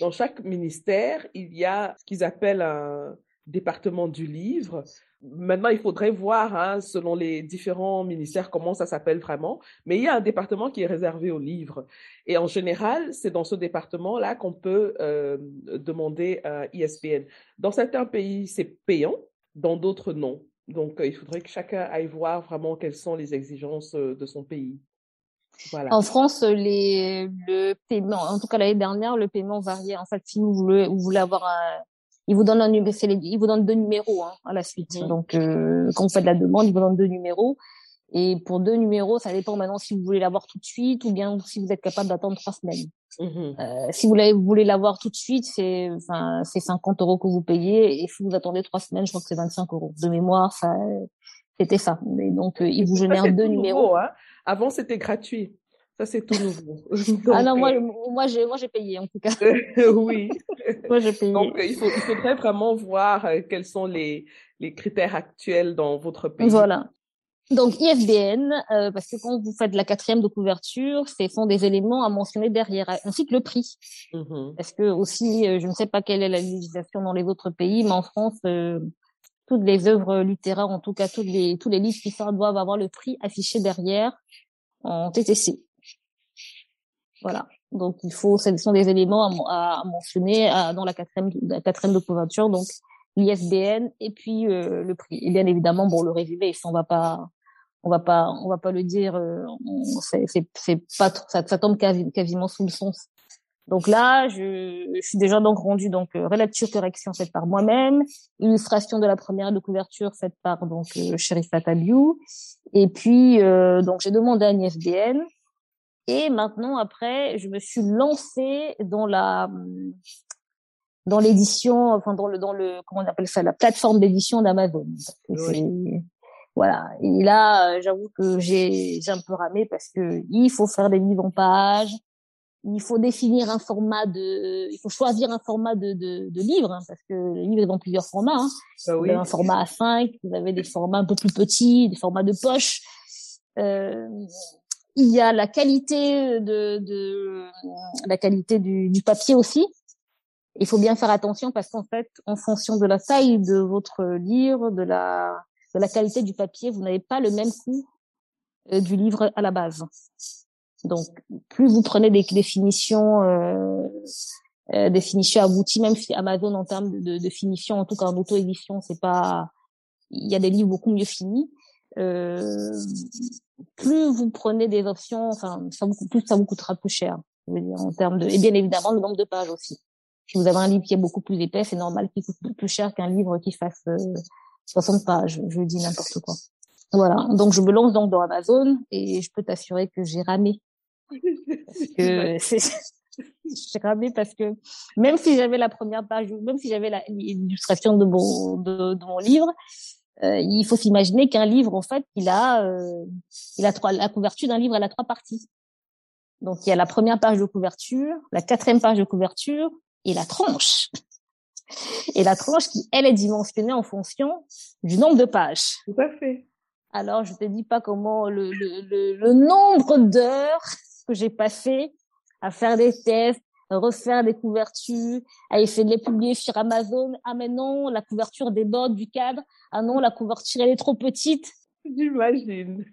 dans chaque ministère, il y a ce qu'ils appellent un département du livre Maintenant, il faudrait voir, hein, selon les différents ministères, comment ça s'appelle vraiment. Mais il y a un département qui est réservé aux livres. Et en général, c'est dans ce département-là qu'on peut euh, demander un ISBN. Dans certains pays, c'est payant, dans d'autres, non. Donc, euh, il faudrait que chacun aille voir vraiment quelles sont les exigences euh, de son pays. Voilà. En France, les, le paiement, en tout cas l'année dernière, le paiement variait. En fait, si vous voulez, vous voulez avoir un, il vous donne un numéro, il vous donne deux numéros hein, à la suite. Donc euh, quand vous faites la demande, il vous donne deux numéros. Et pour deux numéros, ça dépend maintenant si vous voulez l'avoir tout de suite ou bien si vous êtes capable d'attendre trois semaines. Mhm. Euh, si vous, vous voulez l'avoir tout de suite, c'est enfin c'est 50 euros que vous payez et si vous attendez trois semaines, je crois que c'est 25 euros. De mémoire, ça c'était ça. Et donc euh, il vous génère deux numéros. Hein. Avant c'était gratuit. Ça, c'est tout nouveau. ah non, moi, euh, moi, j'ai, moi, j'ai payé, en tout cas. oui. moi, j'ai payé. Donc, il, faut, il faudrait vraiment voir euh, quels sont les, les critères actuels dans votre pays. Voilà. Donc, IFBN, euh, parce que quand vous faites la quatrième de couverture, ce sont des éléments à mentionner derrière, ainsi que le prix. Mm-hmm. Parce que aussi, je ne sais pas quelle est la législation dans les autres pays, mais en France, toutes les œuvres littéraires, en tout cas tous les, tous les livres qui sortent, doivent avoir le prix affiché derrière en TTC. Voilà. Donc il faut, ce sont des éléments à, à mentionner à, dans la quatrième, la quatrième de couverture, donc l'ISBN et puis euh, le prix. Et bien évidemment, bon, le résumé, on va pas, on va pas, on va pas le dire, euh, c'est, c'est, pas, ça, ça tombe quasiment sous le sens. Donc là, je, je suis déjà donc rendu donc euh, relecture correction faite par moi-même, illustration de la première de couverture faite par donc euh, Tabiou, et puis euh, donc j'ai demandé un ISBN et maintenant, après, je me suis lancée dans la dans l'édition, enfin dans le dans le comment on appelle ça, la plateforme d'édition d'Amazon. Voilà. Et là, j'avoue que j'ai j'ai un peu ramé parce que il faut faire des livres en page, il faut définir un format de, il faut choisir un format de de, de livre hein, parce que le livre est dans plusieurs formats. Hein. Bah oui. Vous avez un format A5, vous avez des formats un peu plus petits, des formats de poche. Euh, il y a la qualité de, de la qualité du, du, papier aussi. Il faut bien faire attention parce qu'en fait, en fonction de la taille de votre livre, de la de la qualité du papier, vous n'avez pas le même coût euh, du livre à la base. Donc, plus vous prenez des définitions euh, euh, des finitions abouties, même si Amazon en termes de, de, finition, en tout cas en auto-édition, c'est pas il y a des livres beaucoup mieux finis. Euh, plus vous prenez des options, enfin, ça plus ça vous coûtera plus cher. Je veux dire, en termes de, et bien évidemment le nombre de pages aussi. Si vous avez un livre qui est beaucoup plus épais, c'est normal qu'il coûte plus cher qu'un livre qui fasse 60 pages. Je dis n'importe quoi. Voilà. Donc je me lance donc dans Amazon et je peux t'assurer que j'ai ramé. Parce que j'ai ramé parce que même si j'avais la première page, même si j'avais l'illustration de mon de, de, mon livre, euh, il faut s'imaginer qu'un livre en fait, il a euh, il a trois la couverture d'un livre, elle a trois parties. Donc il y a la première page de couverture, la quatrième page de couverture et la tranche. Et la tranche qui, elle, est dimensionnée en fonction du nombre de pages. Tout à fait. Alors, je te dis pas comment le, le, le, nombre d'heures que j'ai passé à faire des tests, à refaire des couvertures, à essayer de les publier sur Amazon. Ah mais non, la couverture déborde du cadre. Ah non, la couverture elle est trop petite. J'imagine.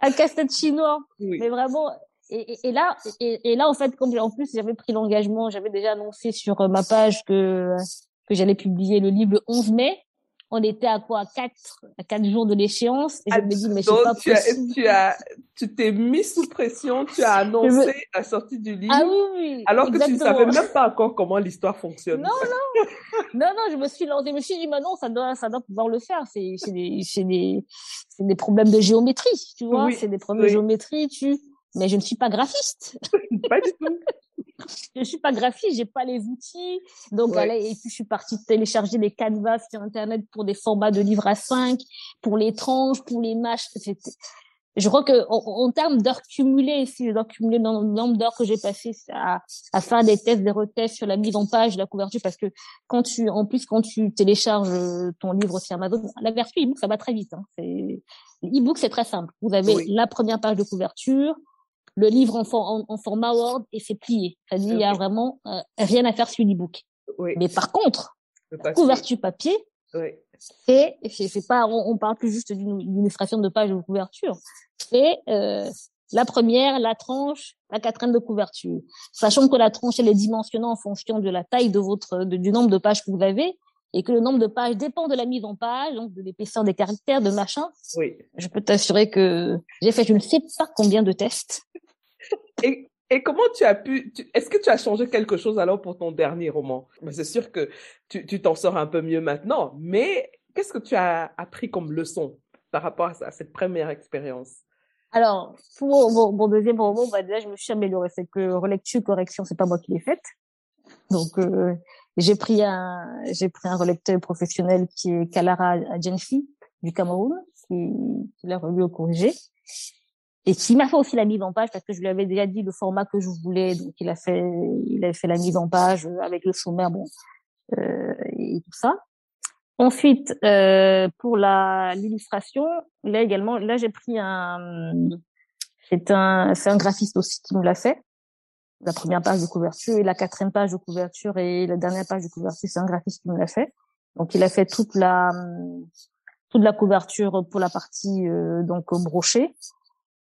Un casse-tête chinois. Oui. Mais vraiment. Et, et, là, et, et, là en fait, comme en plus j'avais pris l'engagement, j'avais déjà annoncé sur ma page que que j'allais publier le livre le 11 mai. On était à quoi? Quatre à quatre jours de l'échéance. Et je me dis mais c'est pas tu possible. As, tu as tu t'es mis sous pression tu as annoncé la sortie du livre. Ah oui, oui alors que tu ne savais même pas encore comment l'histoire fonctionne. Non non. Non non je me suis lancée. Je me suis dit mais non ça doit ça doit pouvoir le faire. C'est c'est des c'est des c'est des problèmes de géométrie tu vois. C'est des problèmes de géométrie tu mais je ne suis pas graphiste pas du tout je suis pas graphiste, j'ai pas les outils. Donc, et puis je suis partie télécharger les canvas sur Internet pour des formats de livres à 5, pour les tranches, pour les matchs. Je crois que en, termes d'heures cumulées, si je dois cumuler le nombre d'heures que j'ai passé à, à faire des tests, des retests sur la mise en page, la couverture, parce que quand tu, en plus, quand tu télécharges ton livre sur Amazon, la version ebook, ça va très vite. Hein. L'ebook, c'est très simple. Vous avez la première page de couverture, le livre en, en, format Word et c'est plié. C'est-à-dire il y a vraiment euh, rien à faire sur l'ebook. Oui. Mais par contre, couverture papier, oui. c'est c'est pas on, on, parle plus juste d'une illustration de page de couverture. C'est euh, la première, la tranche, la quatrième de couverture. Sachant que la tranche elle est dimensionnée en fonction de la taille de votre du nombre de pages que vous avez et que le nombre de pages dépend de la mise en page, donc de l'épaisseur des caractères, de machin. Oui. Je peux t'assurer que j'ai fait je ne sais pas combien de tests et, comment tu as pu, est-ce que tu as changé quelque chose alors pour ton dernier roman? C'est sûr que tu t'en sors un peu mieux maintenant, mais qu'est-ce que tu as appris comme leçon par rapport à, cette première expérience? Alors, pour mon, deuxième roman, bah déjà, je me suis améliorée. C'est que relecture, correction, c'est pas moi qui l'ai faite. Donc, euh, j'ai pris un, j'ai pris un relecteur professionnel qui est Kalara Adjenfi du Cameroun, qui, qui l'a relu au corrigé et qui m'a fait aussi la mise en page parce que je lui avais déjà dit le format que je voulais donc il a fait il a fait la mise en page avec le sommaire bon euh, et tout ça. Ensuite euh, pour la l'illustration là également là j'ai pris un c'est un c'est un graphiste aussi qui me l'a fait. La première page de couverture et la quatrième page de couverture et la dernière page de couverture c'est un graphiste qui me l'a fait. Donc il a fait toute la toute la couverture pour la partie euh, donc brochée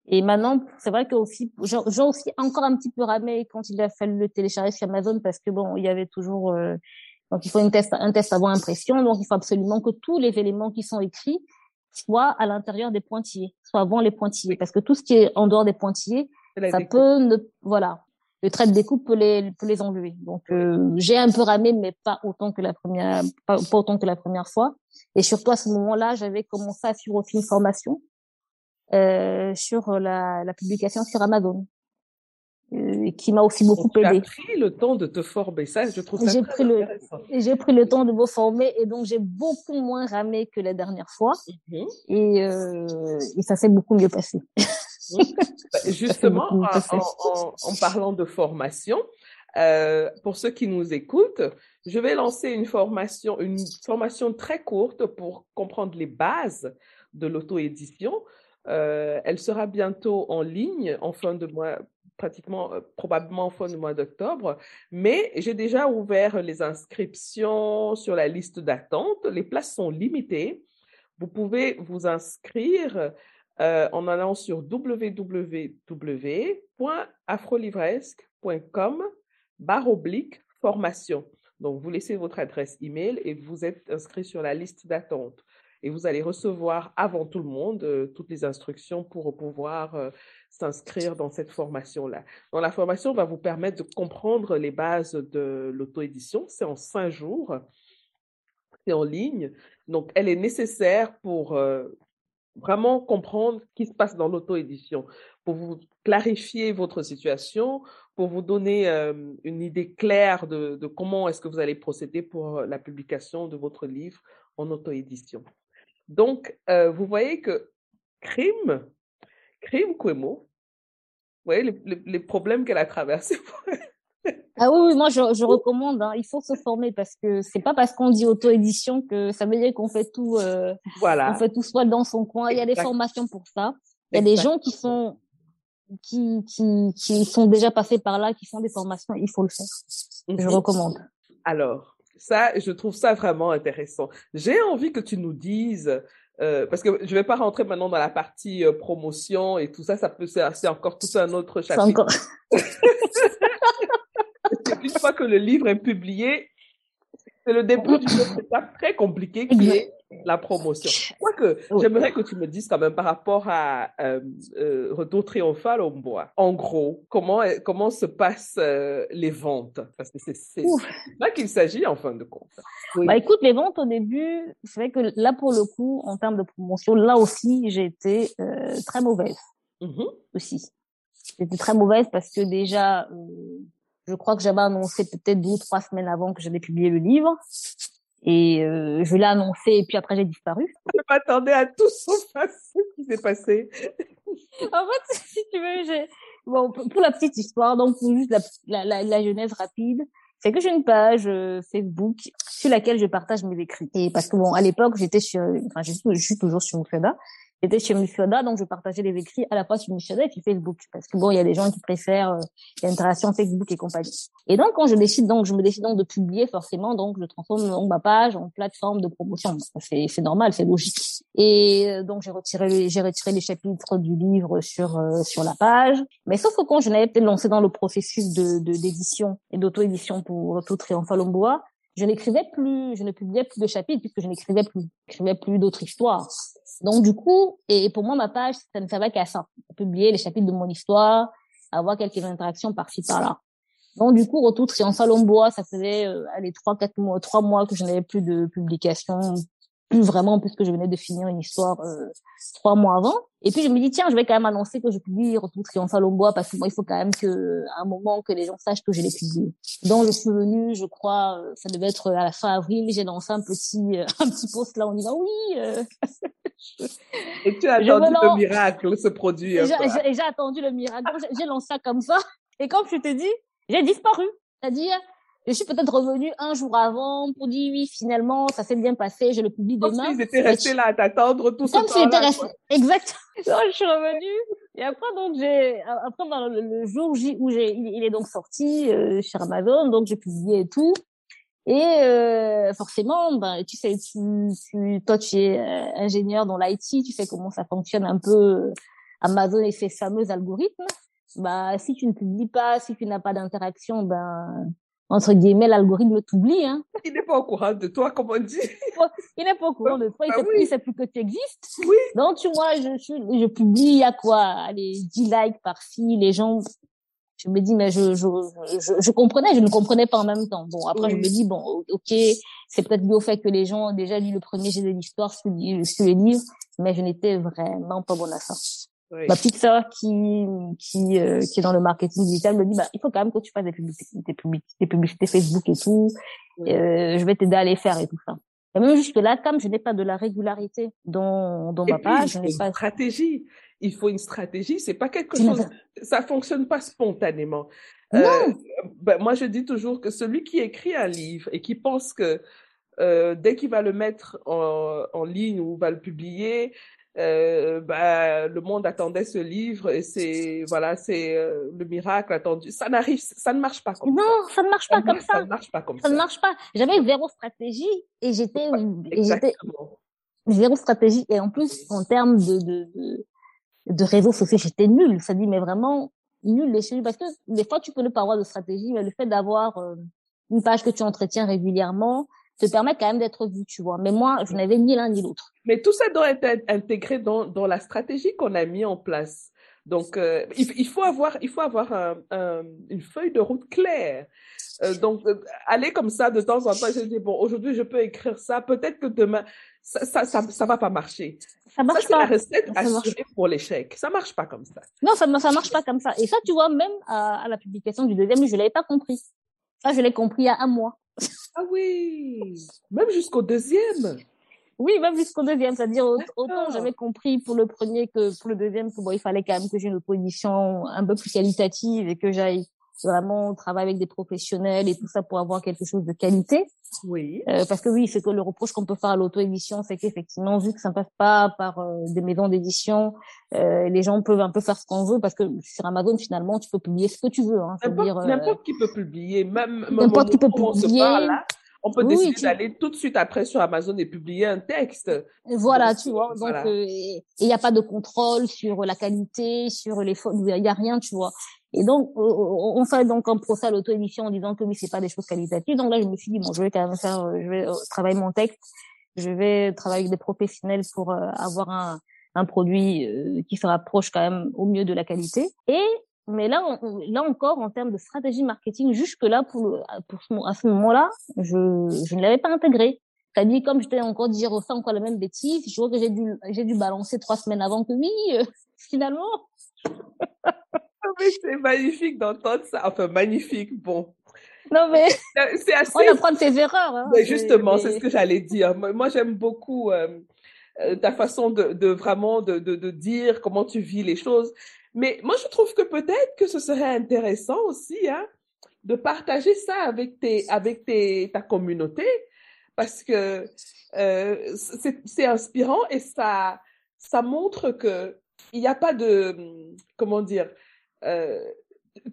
et maintenant, c'est vrai que aussi, j'ai aussi encore un petit peu ramé quand il a fallu le télécharger sur Amazon parce que bon, il y avait toujours, euh, donc il faut une test, un test avant impression, donc il faut absolument que tous les éléments qui sont écrits soient à l'intérieur des pointillés, soient avant les pointillés, parce que tout ce qui est en dehors des pointillés, ça peut ne, voilà, le trait de découpe peut les, peut les enlever. Donc euh, j'ai un peu ramé, mais pas autant que la première, pas, pas, autant que la première fois. Et surtout à ce moment-là, j'avais commencé à suivre aussi une formation euh, sur la, la, publication sur Amazon, euh, qui m'a aussi beaucoup donc, aidé. Tu as pris le temps de te former, ça, je trouve ça j'ai pris le, J'ai pris le temps de me former et donc j'ai beaucoup moins ramé que la dernière fois mm-hmm. et, euh, et ça s'est beaucoup mieux passé. Bah, justement, en, en, en, parlant de formation, euh, pour ceux qui nous écoutent, je vais lancer une formation, une formation très courte pour comprendre les bases de l'auto-édition. Euh, elle sera bientôt en ligne en fin de mois, pratiquement, euh, probablement en fin de mois d'octobre, mais j'ai déjà ouvert les inscriptions sur la liste d'attente. Les places sont limitées. Vous pouvez vous inscrire euh, en allant sur www.afrolivresque.com barre oblique formation. Donc, vous laissez votre adresse email et vous êtes inscrit sur la liste d'attente. Et vous allez recevoir avant tout le monde toutes les instructions pour pouvoir s'inscrire dans cette formation-là. La formation va vous permettre de comprendre les bases de l'auto-édition. C'est en cinq jours. C'est en ligne. Donc, elle est nécessaire pour vraiment comprendre ce qui se passe dans l'auto-édition, pour vous clarifier votre situation, pour vous donner une idée claire de, de comment est-ce que vous allez procéder pour la publication de votre livre en auto-édition. Donc, vous voyez que crime, crime Quemo, vous voyez les, les, problèmes qu'elle a traversés Ah oui, oui moi je, je recommande. Hein, il faut se former parce que c'est pas parce qu'on dit auto-édition que ça veut dire qu'on fait tout. Euh, voilà. On fait tout seul dans son coin. Il y a des formations pour ça. Il y a des gens qui sont qui, qui qui sont déjà passés par là, qui font des formations. Il faut le faire. Je mhm. recommande. Alors ça, je trouve ça vraiment intéressant. J'ai envie que tu nous dises. Euh, parce que je vais pas rentrer maintenant dans la partie euh, promotion et tout ça, ça peut c'est encore tout un autre chapitre. Encore... une fois que le livre est publié, c'est le début d'une étape très compliquée qui est la promotion. Quoique, j'aimerais que tu me dises quand même par rapport à euh, euh, Retour triomphal au bois. En gros, comment comment se passent euh, les ventes? Parce que c'est là qu'il s'agit en fin de compte. Bah écoute, les ventes au début, c'est vrai que là pour le coup, en termes de promotion, là aussi, j'ai été euh, très mauvaise mm-hmm. aussi. J'étais très mauvaise parce que déjà, je crois que j'avais annoncé peut-être deux ou trois semaines avant que j'allais publier le livre. Et euh, je l'ai annoncé et puis après j'ai disparu. Je m'attendais à tout ce qui s'est passé. en fait, si tu veux, j'ai... Bon, pour la petite histoire, donc pour juste la, la, la, genèse rapide, c'est que j'ai une page euh, Facebook sur laquelle je partage mes écrits. Et parce que bon, à l'époque, j'étais sur, enfin, je suis, toujours sur Moufeda. J'étais chez Mufioda, donc je partageais les écrits à la fois sur Mufioda et puis Facebook. Parce que bon, il y a des gens qui préfèrent euh, l'interaction Facebook et compagnie. Et donc, quand je décide, donc, je me décide donc de publier forcément, donc je transforme donc, ma page en plateforme de promotion. C'est, normal, c'est logique. Et euh, donc, j'ai retiré j'ai retiré les chapitres du livre sur, euh, sur la page. Mais sauf que quand je peut-être lancé dans le processus de, d'édition et d'auto-édition pour Tout Triomphal Lombois, je n'écrivais plus, je ne publiais plus de chapitres puisque je n'écrivais plus, j'écrivais plus d'autres histoires. Donc du coup, et pour moi ma page, ça ne servait qu'à ça, publier les chapitres de mon histoire, avoir quelques interactions par-ci par-là. Donc du coup, retour triomphal en bois, ça faisait euh, allez trois quatre mois, trois mois que je n'avais plus de publication vraiment puisque je venais de finir une histoire euh, trois mois avant. Et puis je me dis tiens, je vais quand même annoncer que je publie Retour triomphal au bois parce que moi il faut quand même que à un moment que les gens sachent que je l'ai publié. Donc je suis venue, je crois, euh, ça devait être à la fin avril, j'ai lancé un petit euh, un petit post là, on dit oui. Euh... Et tu as attendu le miracle, ce produit. J'ai attendu le miracle. J'ai lancé ça comme ça. Et comme je te dis, j'ai disparu. C'est-à-dire, je suis peut-être revenue un jour avant pour dire oui, finalement, ça s'est bien passé, je le publie demain. Comme ils étaient restés là à t'attendre tout ce temps Exact. Donc, je suis revenue. Et après, donc, j'ai, après, dans le, jour où j'ai, il, est donc sorti, euh, sur Amazon, donc j'ai publié et tout. Et euh, forcément, ben, tu sais, tu, tu, toi, tu es euh, ingénieur dans l'IT, tu sais comment ça fonctionne un peu euh, Amazon et ses fameux algorithmes. Bah, si tu ne publies pas, si tu n'as pas d'interaction, ben, entre guillemets, l'algorithme t'oublie. Hein. Il n'est pas au courant de toi, comme on dit. Il n'est pas au courant de toi, il ne ah sait, plus que tu existes. Oui. Donc, tu vois, je, je, je publie à quoi? Allez, 10 likes par-ci, les gens... Je me dis, mais je, je, je, je, comprenais, je ne comprenais pas en même temps. Bon, après, je me dis, bon, ok, c'est peut-être lié au fait que les gens ont déjà lu le premier jet de l'histoire sur, sur les livres, mais je n'étais vraiment pas bonne à ça. Ma petite sœur qui qui euh, qui est dans le marketing digital me dit bah il faut quand même que tu fasses des publicités des publicités, des publicités Facebook et tout. Euh, je vais t'aider à les faire et tout ça. Et même jusque là, comme je n'ai pas de la régularité dans dans ma page, n'ai pas de stratégie. Il faut une stratégie. C'est pas quelque chose. Ça fonctionne pas spontanément. Euh, non. ben, moi, je dis toujours que celui qui écrit un livre et qui pense que euh, dès qu'il va le mettre en, en ligne ou va le publier, euh, bah, le monde attendait ce livre et c'est voilà c'est euh, le miracle attendu. Ça n'arrive ça ne marche pas comme non ça, ne marche pas comme ça. ça ne marche pas comme ça, ça. ne marche pas. J'avais zéro stratégie et j'étais zéro stratégie. Et en plus en termes de de de, de réseaux sociaux j'étais nulle. Ça dit mais vraiment nulle les parce que des fois tu peux ne pas avoir de stratégie mais le fait d'avoir euh, une page que tu entretiens régulièrement te permettent quand même d'être vu, tu vois. Mais moi, je n'avais ni l'un ni l'autre. Mais tout ça doit être intégré dans, dans la stratégie qu'on a mis en place. Donc, euh, il, il, faut avoir, il faut avoir un, un, une feuille de route claire. Euh, donc, euh, aller comme ça de temps en temps, je dis, bon, aujourd'hui, je peux écrire ça, peut-être que demain, ça, ça, ça, ça, va pas marcher. Ça marche ça, pas. c'est la recette assurée pour l'échec. Ça marche pas comme ça. Non, ça, ça marche pas comme ça. Et ça, tu vois, même à, à la publication du deuxième, je l'avais pas compris. Ça, je l'ai compris à un mois. Ah oui, même jusqu'au deuxième. Oui, même jusqu'au deuxième, c'est-à-dire autant j'avais compris pour le premier que pour le deuxième que bon, il fallait quand même que j'ai une position un peu plus qualitative et que j'aille vraiment travailler avec des professionnels et tout ça pour avoir quelque chose de qualité. Oui. Euh, parce que oui, c'est que le reproche qu'on peut faire à l'auto-édition, c'est qu'effectivement, vu que ça ne passe pas par euh, des maisons d'édition, euh, les gens peuvent un peu faire ce qu'on veut parce que sur Amazon, finalement, tu peux publier ce que tu veux. Hein, n'importe qui peut publier, même n'importe qui peut publier. Là, on peut décider oui, tu... d'aller tout de suite après sur Amazon et publier un texte. Voilà, donc, tu vois. Donc, voilà. euh, il n'y a pas de contrôle sur la qualité, sur les fautes, il n'y a rien, tu vois. Et donc, on fait donc un procès à l'auto-édition en disant que oui, c'est pas des choses qualitatives. Donc là, je me suis dit, bon, je vais quand même faire, je vais travailler mon texte, je vais travailler avec des professionnels pour avoir un, un produit qui se rapproche quand même au mieux de la qualité. Et mais là, on, là encore, en termes de stratégie marketing, jusque-là, pour, le, pour ce, à ce moment-là, je, je ne l'avais pas intégré. C'est-à-dire, comme j'étais encore dire refait encore la même bêtise, je vois que j'ai dû, j'ai dû balancer trois semaines avant que oui, euh, finalement. mais c'est magnifique d'entendre ça. Enfin, magnifique, bon. Non, mais c'est assez... on apprend de ses erreurs. Hein. Mais justement, c'est ce que j'allais dire. Moi, j'aime beaucoup euh, ta façon de, de vraiment de, de, de dire comment tu vis les choses. Mais moi, je trouve que peut-être que ce serait intéressant aussi hein, de partager ça avec, tes, avec tes, ta communauté parce que euh, c'est inspirant et ça, ça montre que il n'y a pas de, comment dire, euh,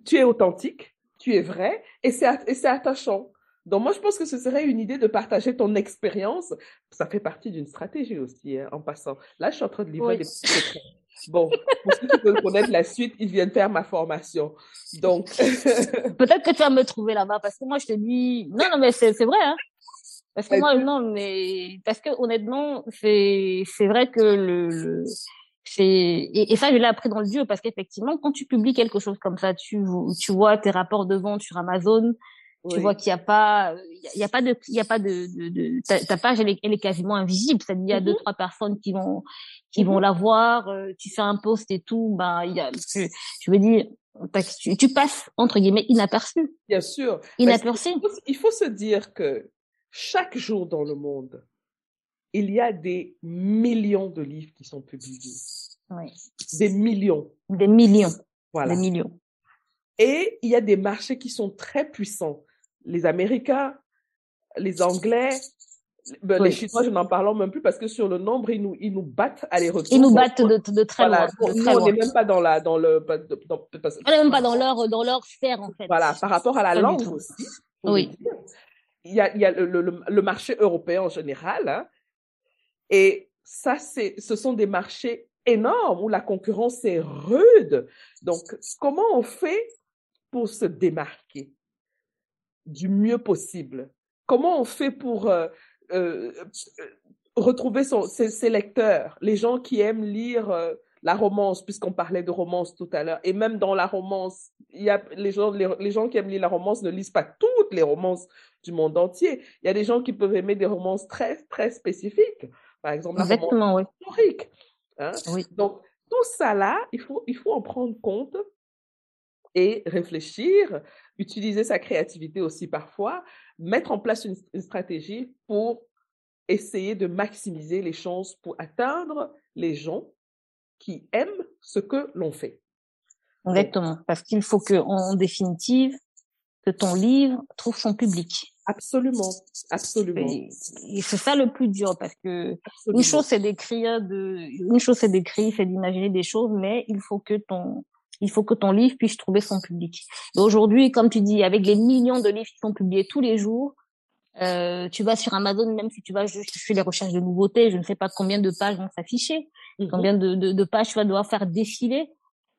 tu es authentique, tu es vrai et c'est attachant. Donc moi, je pense que ce serait une idée de partager ton expérience. Ça fait partie d'une stratégie aussi, hein, en passant. Là, je suis en train de livrer oui. des petits secrets. Bon, pour ceux qui veulent connaître la suite, ils viennent faire ma formation. Donc. Peut-être que tu vas me trouver là-bas parce que moi, je te dis, non, non, mais c'est vrai, hein. Parce que moi, non, mais, parce que honnêtement, c'est, vrai que le, le et, et, ça, je l'ai appris dans le dur parce qu'effectivement, quand tu publies quelque chose comme ça, tu, tu vois tes rapports de vente sur Amazon, tu vois qu'il n'y a pas, il y a pas de, il y a pas de, de, de ta, ta, page elle est, elle est quasiment invisible. C'est-à-dire il y a mm -hmm. deux trois personnes qui vont, qui mm -hmm. vont la voir. Euh, tu fais un post et tout, ben il y a, je, je veux dire, tu, tu, passes entre guillemets inaperçu. Bien sûr. Inaperçu. Il faut, il faut se dire que chaque jour dans le monde, il y a des millions de livres qui sont publiés. Oui. Des millions. Des millions. Voilà. Des millions. Et il y a des marchés qui sont très puissants les Américains, les Anglais, ben, oui. les Chinois, je n'en parlons même plus parce que sur le nombre, ils nous, ils nous battent aller-retour. Ils nous battent de, de très voilà. loin. De nous, très on n'est même pas dans la, dans le, dans, parce, on n'est même pas dans leur, dans leur sphère, en fait. Voilà. Par rapport à la pas langue aussi. Oui. Il y a, il y a le, le, le marché européen en général, hein, et ça, c'est, ce sont des marchés énormes où la concurrence est rude. Donc, comment on fait pour se démarquer? Du mieux possible. Comment on fait pour euh, euh, retrouver son, ses, ses, lecteurs, les gens qui aiment lire euh, la romance, puisqu'on parlait de romance tout à l'heure, et même dans la romance, il y a les gens, les, les, gens qui aiment lire la romance ne lisent pas toutes les romances du monde entier. Il y a des gens qui peuvent aimer des romances très très spécifiques, par exemple la romance historique. Hein? Oui. Donc tout ça là, il faut il faut en prendre compte et réfléchir, utiliser sa créativité aussi parfois, mettre en place une, une, stratégie pour essayer de maximiser les chances pour atteindre les gens qui aiment ce que l'on fait. Exactement, parce qu'il faut que, en définitive, que ton livre trouve son public. Absolument, absolument. Et, c'est ça le plus dur parce que absolument. une chose c'est d'écrire de, une chose c'est d'écrire, c'est d'imaginer des choses, mais il faut que ton il faut que ton livre puisse trouver son public. Et aujourd'hui, comme tu dis, avec les millions de livres qui sont publiés tous les jours, euh, tu vas sur Amazon, même si tu vas, je fais les recherches de nouveautés, je ne sais pas combien de pages vont s'afficher, mm -hmm. combien de, de, de, pages tu vas devoir faire défiler.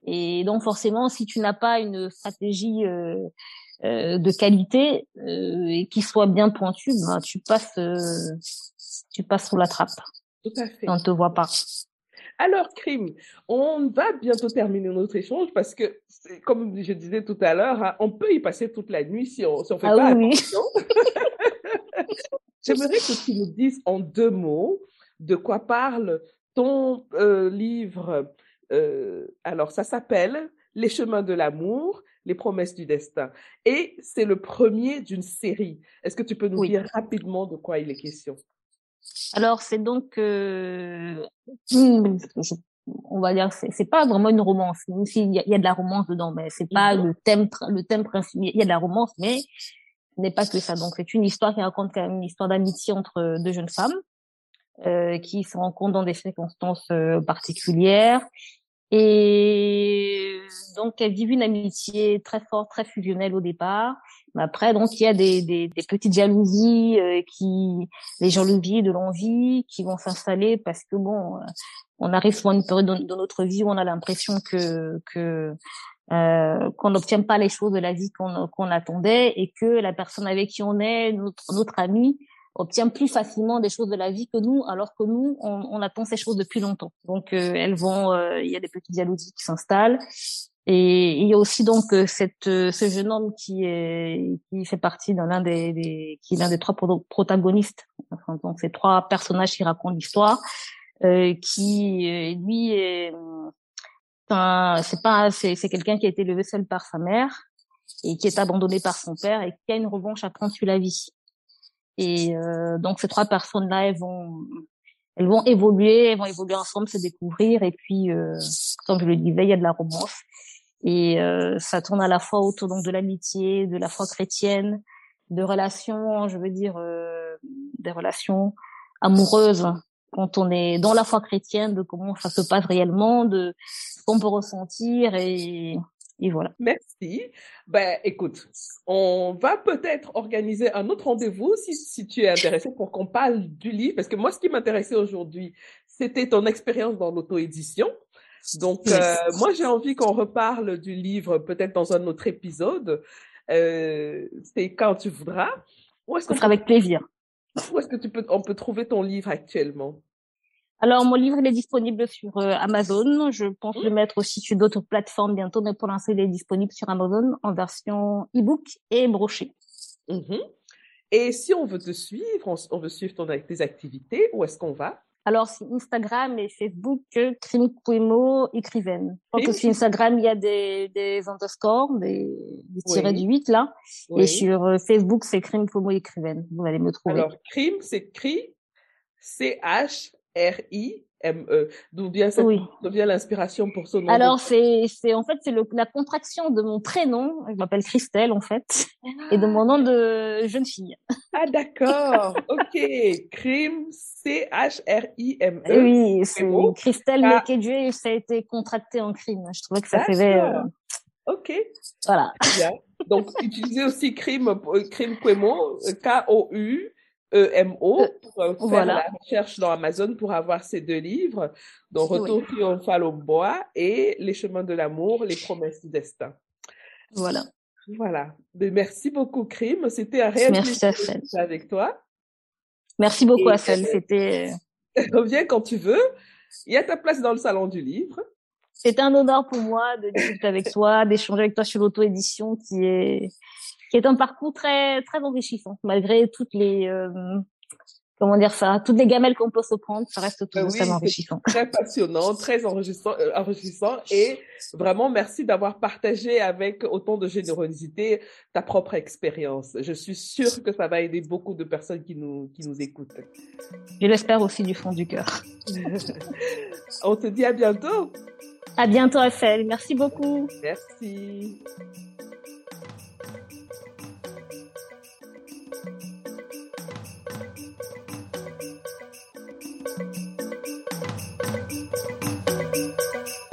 Et donc forcément, si tu n'as pas une stratégie euh, de qualité et qui soit bien pointu, ben, tu passes tu passes sous la trappe. Tout à fait. On ne te voit pas. Alors, Crime, on va bientôt terminer notre échange parce que, comme je disais tout à l'heure, hein, on peut y passer toute la nuit si on ne fait ah pas oui. attention. J'aimerais que tu nous dises en deux mots de quoi parle ton euh, livre. Euh, alors, ça s'appelle Les chemins de l'amour, les promesses du destin. Et c'est le premier d'une série. Est-ce que tu peux nous Oui. dire rapidement de quoi il est question? Alors c'est donc, euh, on va dire, c'est pas vraiment une romance, même s'il y a, il y a de la romance dedans, mais c'est pas le thème, le thème principal. Il y a de la romance, mais ce n'est pas que ça. Donc c'est une histoire qui raconte quand même une histoire d'amitié entre deux jeunes femmes euh, qui se rencontrent dans des circonstances euh, particulières. Et donc, elles vivent une amitié très forte, très fusionnelle au départ. Mais après, donc, il y a des, des, des petites jalousies euh, qui, les jalousies de l'envie qui vont s'installer parce que bon, euh, on arrive souvent une période de, de notre vie où on a l'impression que que euh, qu'on n'obtient pas les choses de la vie qu'on qu'on attendait et que la personne avec qui on est, notre notre ami, obtient plus facilement des choses de la vie que nous, alors que nous, on, on attend ces choses depuis longtemps. Donc, euh, elles vont, euh, il y a des petites jalousies qui s'installent. Et il y a aussi donc euh, cette, euh, ce jeune homme qui est, qui fait partie d'un l'un des, des, qui est l'un des trois pro- protagonistes. Donc, ces trois personnages qui racontent l'histoire, euh, qui lui est, c'est pas, c'est, c'est quelqu'un qui a été élevé seul par sa mère et qui est abandonné par son père et qui a une revanche à prendre sur la vie. Et euh, donc ces trois personnes-là, elles vont, elles vont évoluer, elles vont évoluer ensemble, se découvrir. Et puis, euh, comme je le disais, il y a de la romance. Et euh, ça tourne à la fois autour donc de l'amitié, de la foi chrétienne, de relations, je veux dire, euh, des relations amoureuses quand on est dans la foi chrétienne, de comment ça se passe réellement, de ce qu'on peut ressentir et, et voilà. Merci. Ben, écoute, on va peut-être organiser un autre rendez-vous si, si tu es intéressé pour qu'on parle du livre, parce que moi, ce qui m'intéressait aujourd'hui, c'était ton expérience dans l'auto-édition. Donc, euh, moi, j'ai envie qu'on reparle du livre peut-être dans un autre épisode. Euh, c'est quand tu voudras. Où est-ce Ce qu'on avec plaisir. où est-ce que tu peux, on peut trouver ton livre actuellement? Alors, mon livre, il est disponible sur euh, Amazon. Je pense le mettre aussi sur d'autres plateformes bientôt, mais pour l'instant, il est disponible sur Amazon en version e-book et broché. Mhm. Et si on veut te suivre, on, on veut suivre ton, tes activités, où est-ce qu'on va? Alors, sur Instagram et Facebook, Crime Cuemo écrivaine. Je que sur Instagram, il y a des, des underscores, des, des tirés du 8, là. Oui. Et sur euh, Facebook, c'est Crime Cuemo écrivaine. Vous allez me trouver. Alors, crime s'écrit C-H-R-I-M-E. D'où vient, oui. l'inspiration pour ce nom? Alors, c'est, c'est, en fait, c'est la contraction de mon prénom. Je m'appelle Christelle, en fait. Et de mon nom de jeune fille. Ah, d'accord. OK. Crime C-H-R-I-M-E. Oui, c'est. Christelle Ah. Ça a été contracté en crime. Je trouvais que ça faisait, euh. OK. voilà. Bien. Donc, utilisez aussi crime, euh, crime Quemo, euh, K-O-U-E-M-O, pour euh, faire Voilà. la recherche dans Amazon pour avoir ces deux livres, dont Oui. Retour triomphal au bois et Les chemins de l'amour, les promesses du destin. Voilà. Voilà. Mais merci beaucoup, Crime. C'était un réel Merci, plaisir avec toi. Merci beaucoup, Et- Assel. C'était, Reviens quand tu veux. Il y a ta place dans le salon du livre. c'était un honneur pour moi de discuter avec toi, d'échanger avec toi sur l'auto-édition qui est, qui est un parcours très, très enrichissant. Malgré toutes les, euh, comment dire ça, toutes les gamelles qu'on peut se prendre, ça reste Ben oui, enrichissant. Très passionnant, très enrichissant, euh, enrichissant et vraiment merci d'avoir partagé avec autant de générosité ta propre expérience. Je suis sûre que ça va aider beaucoup de personnes qui nous, qui nous écoutent. Je l'espère aussi du fond du cœur. On te dit à bientôt. À bientôt, Assel. Merci beaucoup. Merci.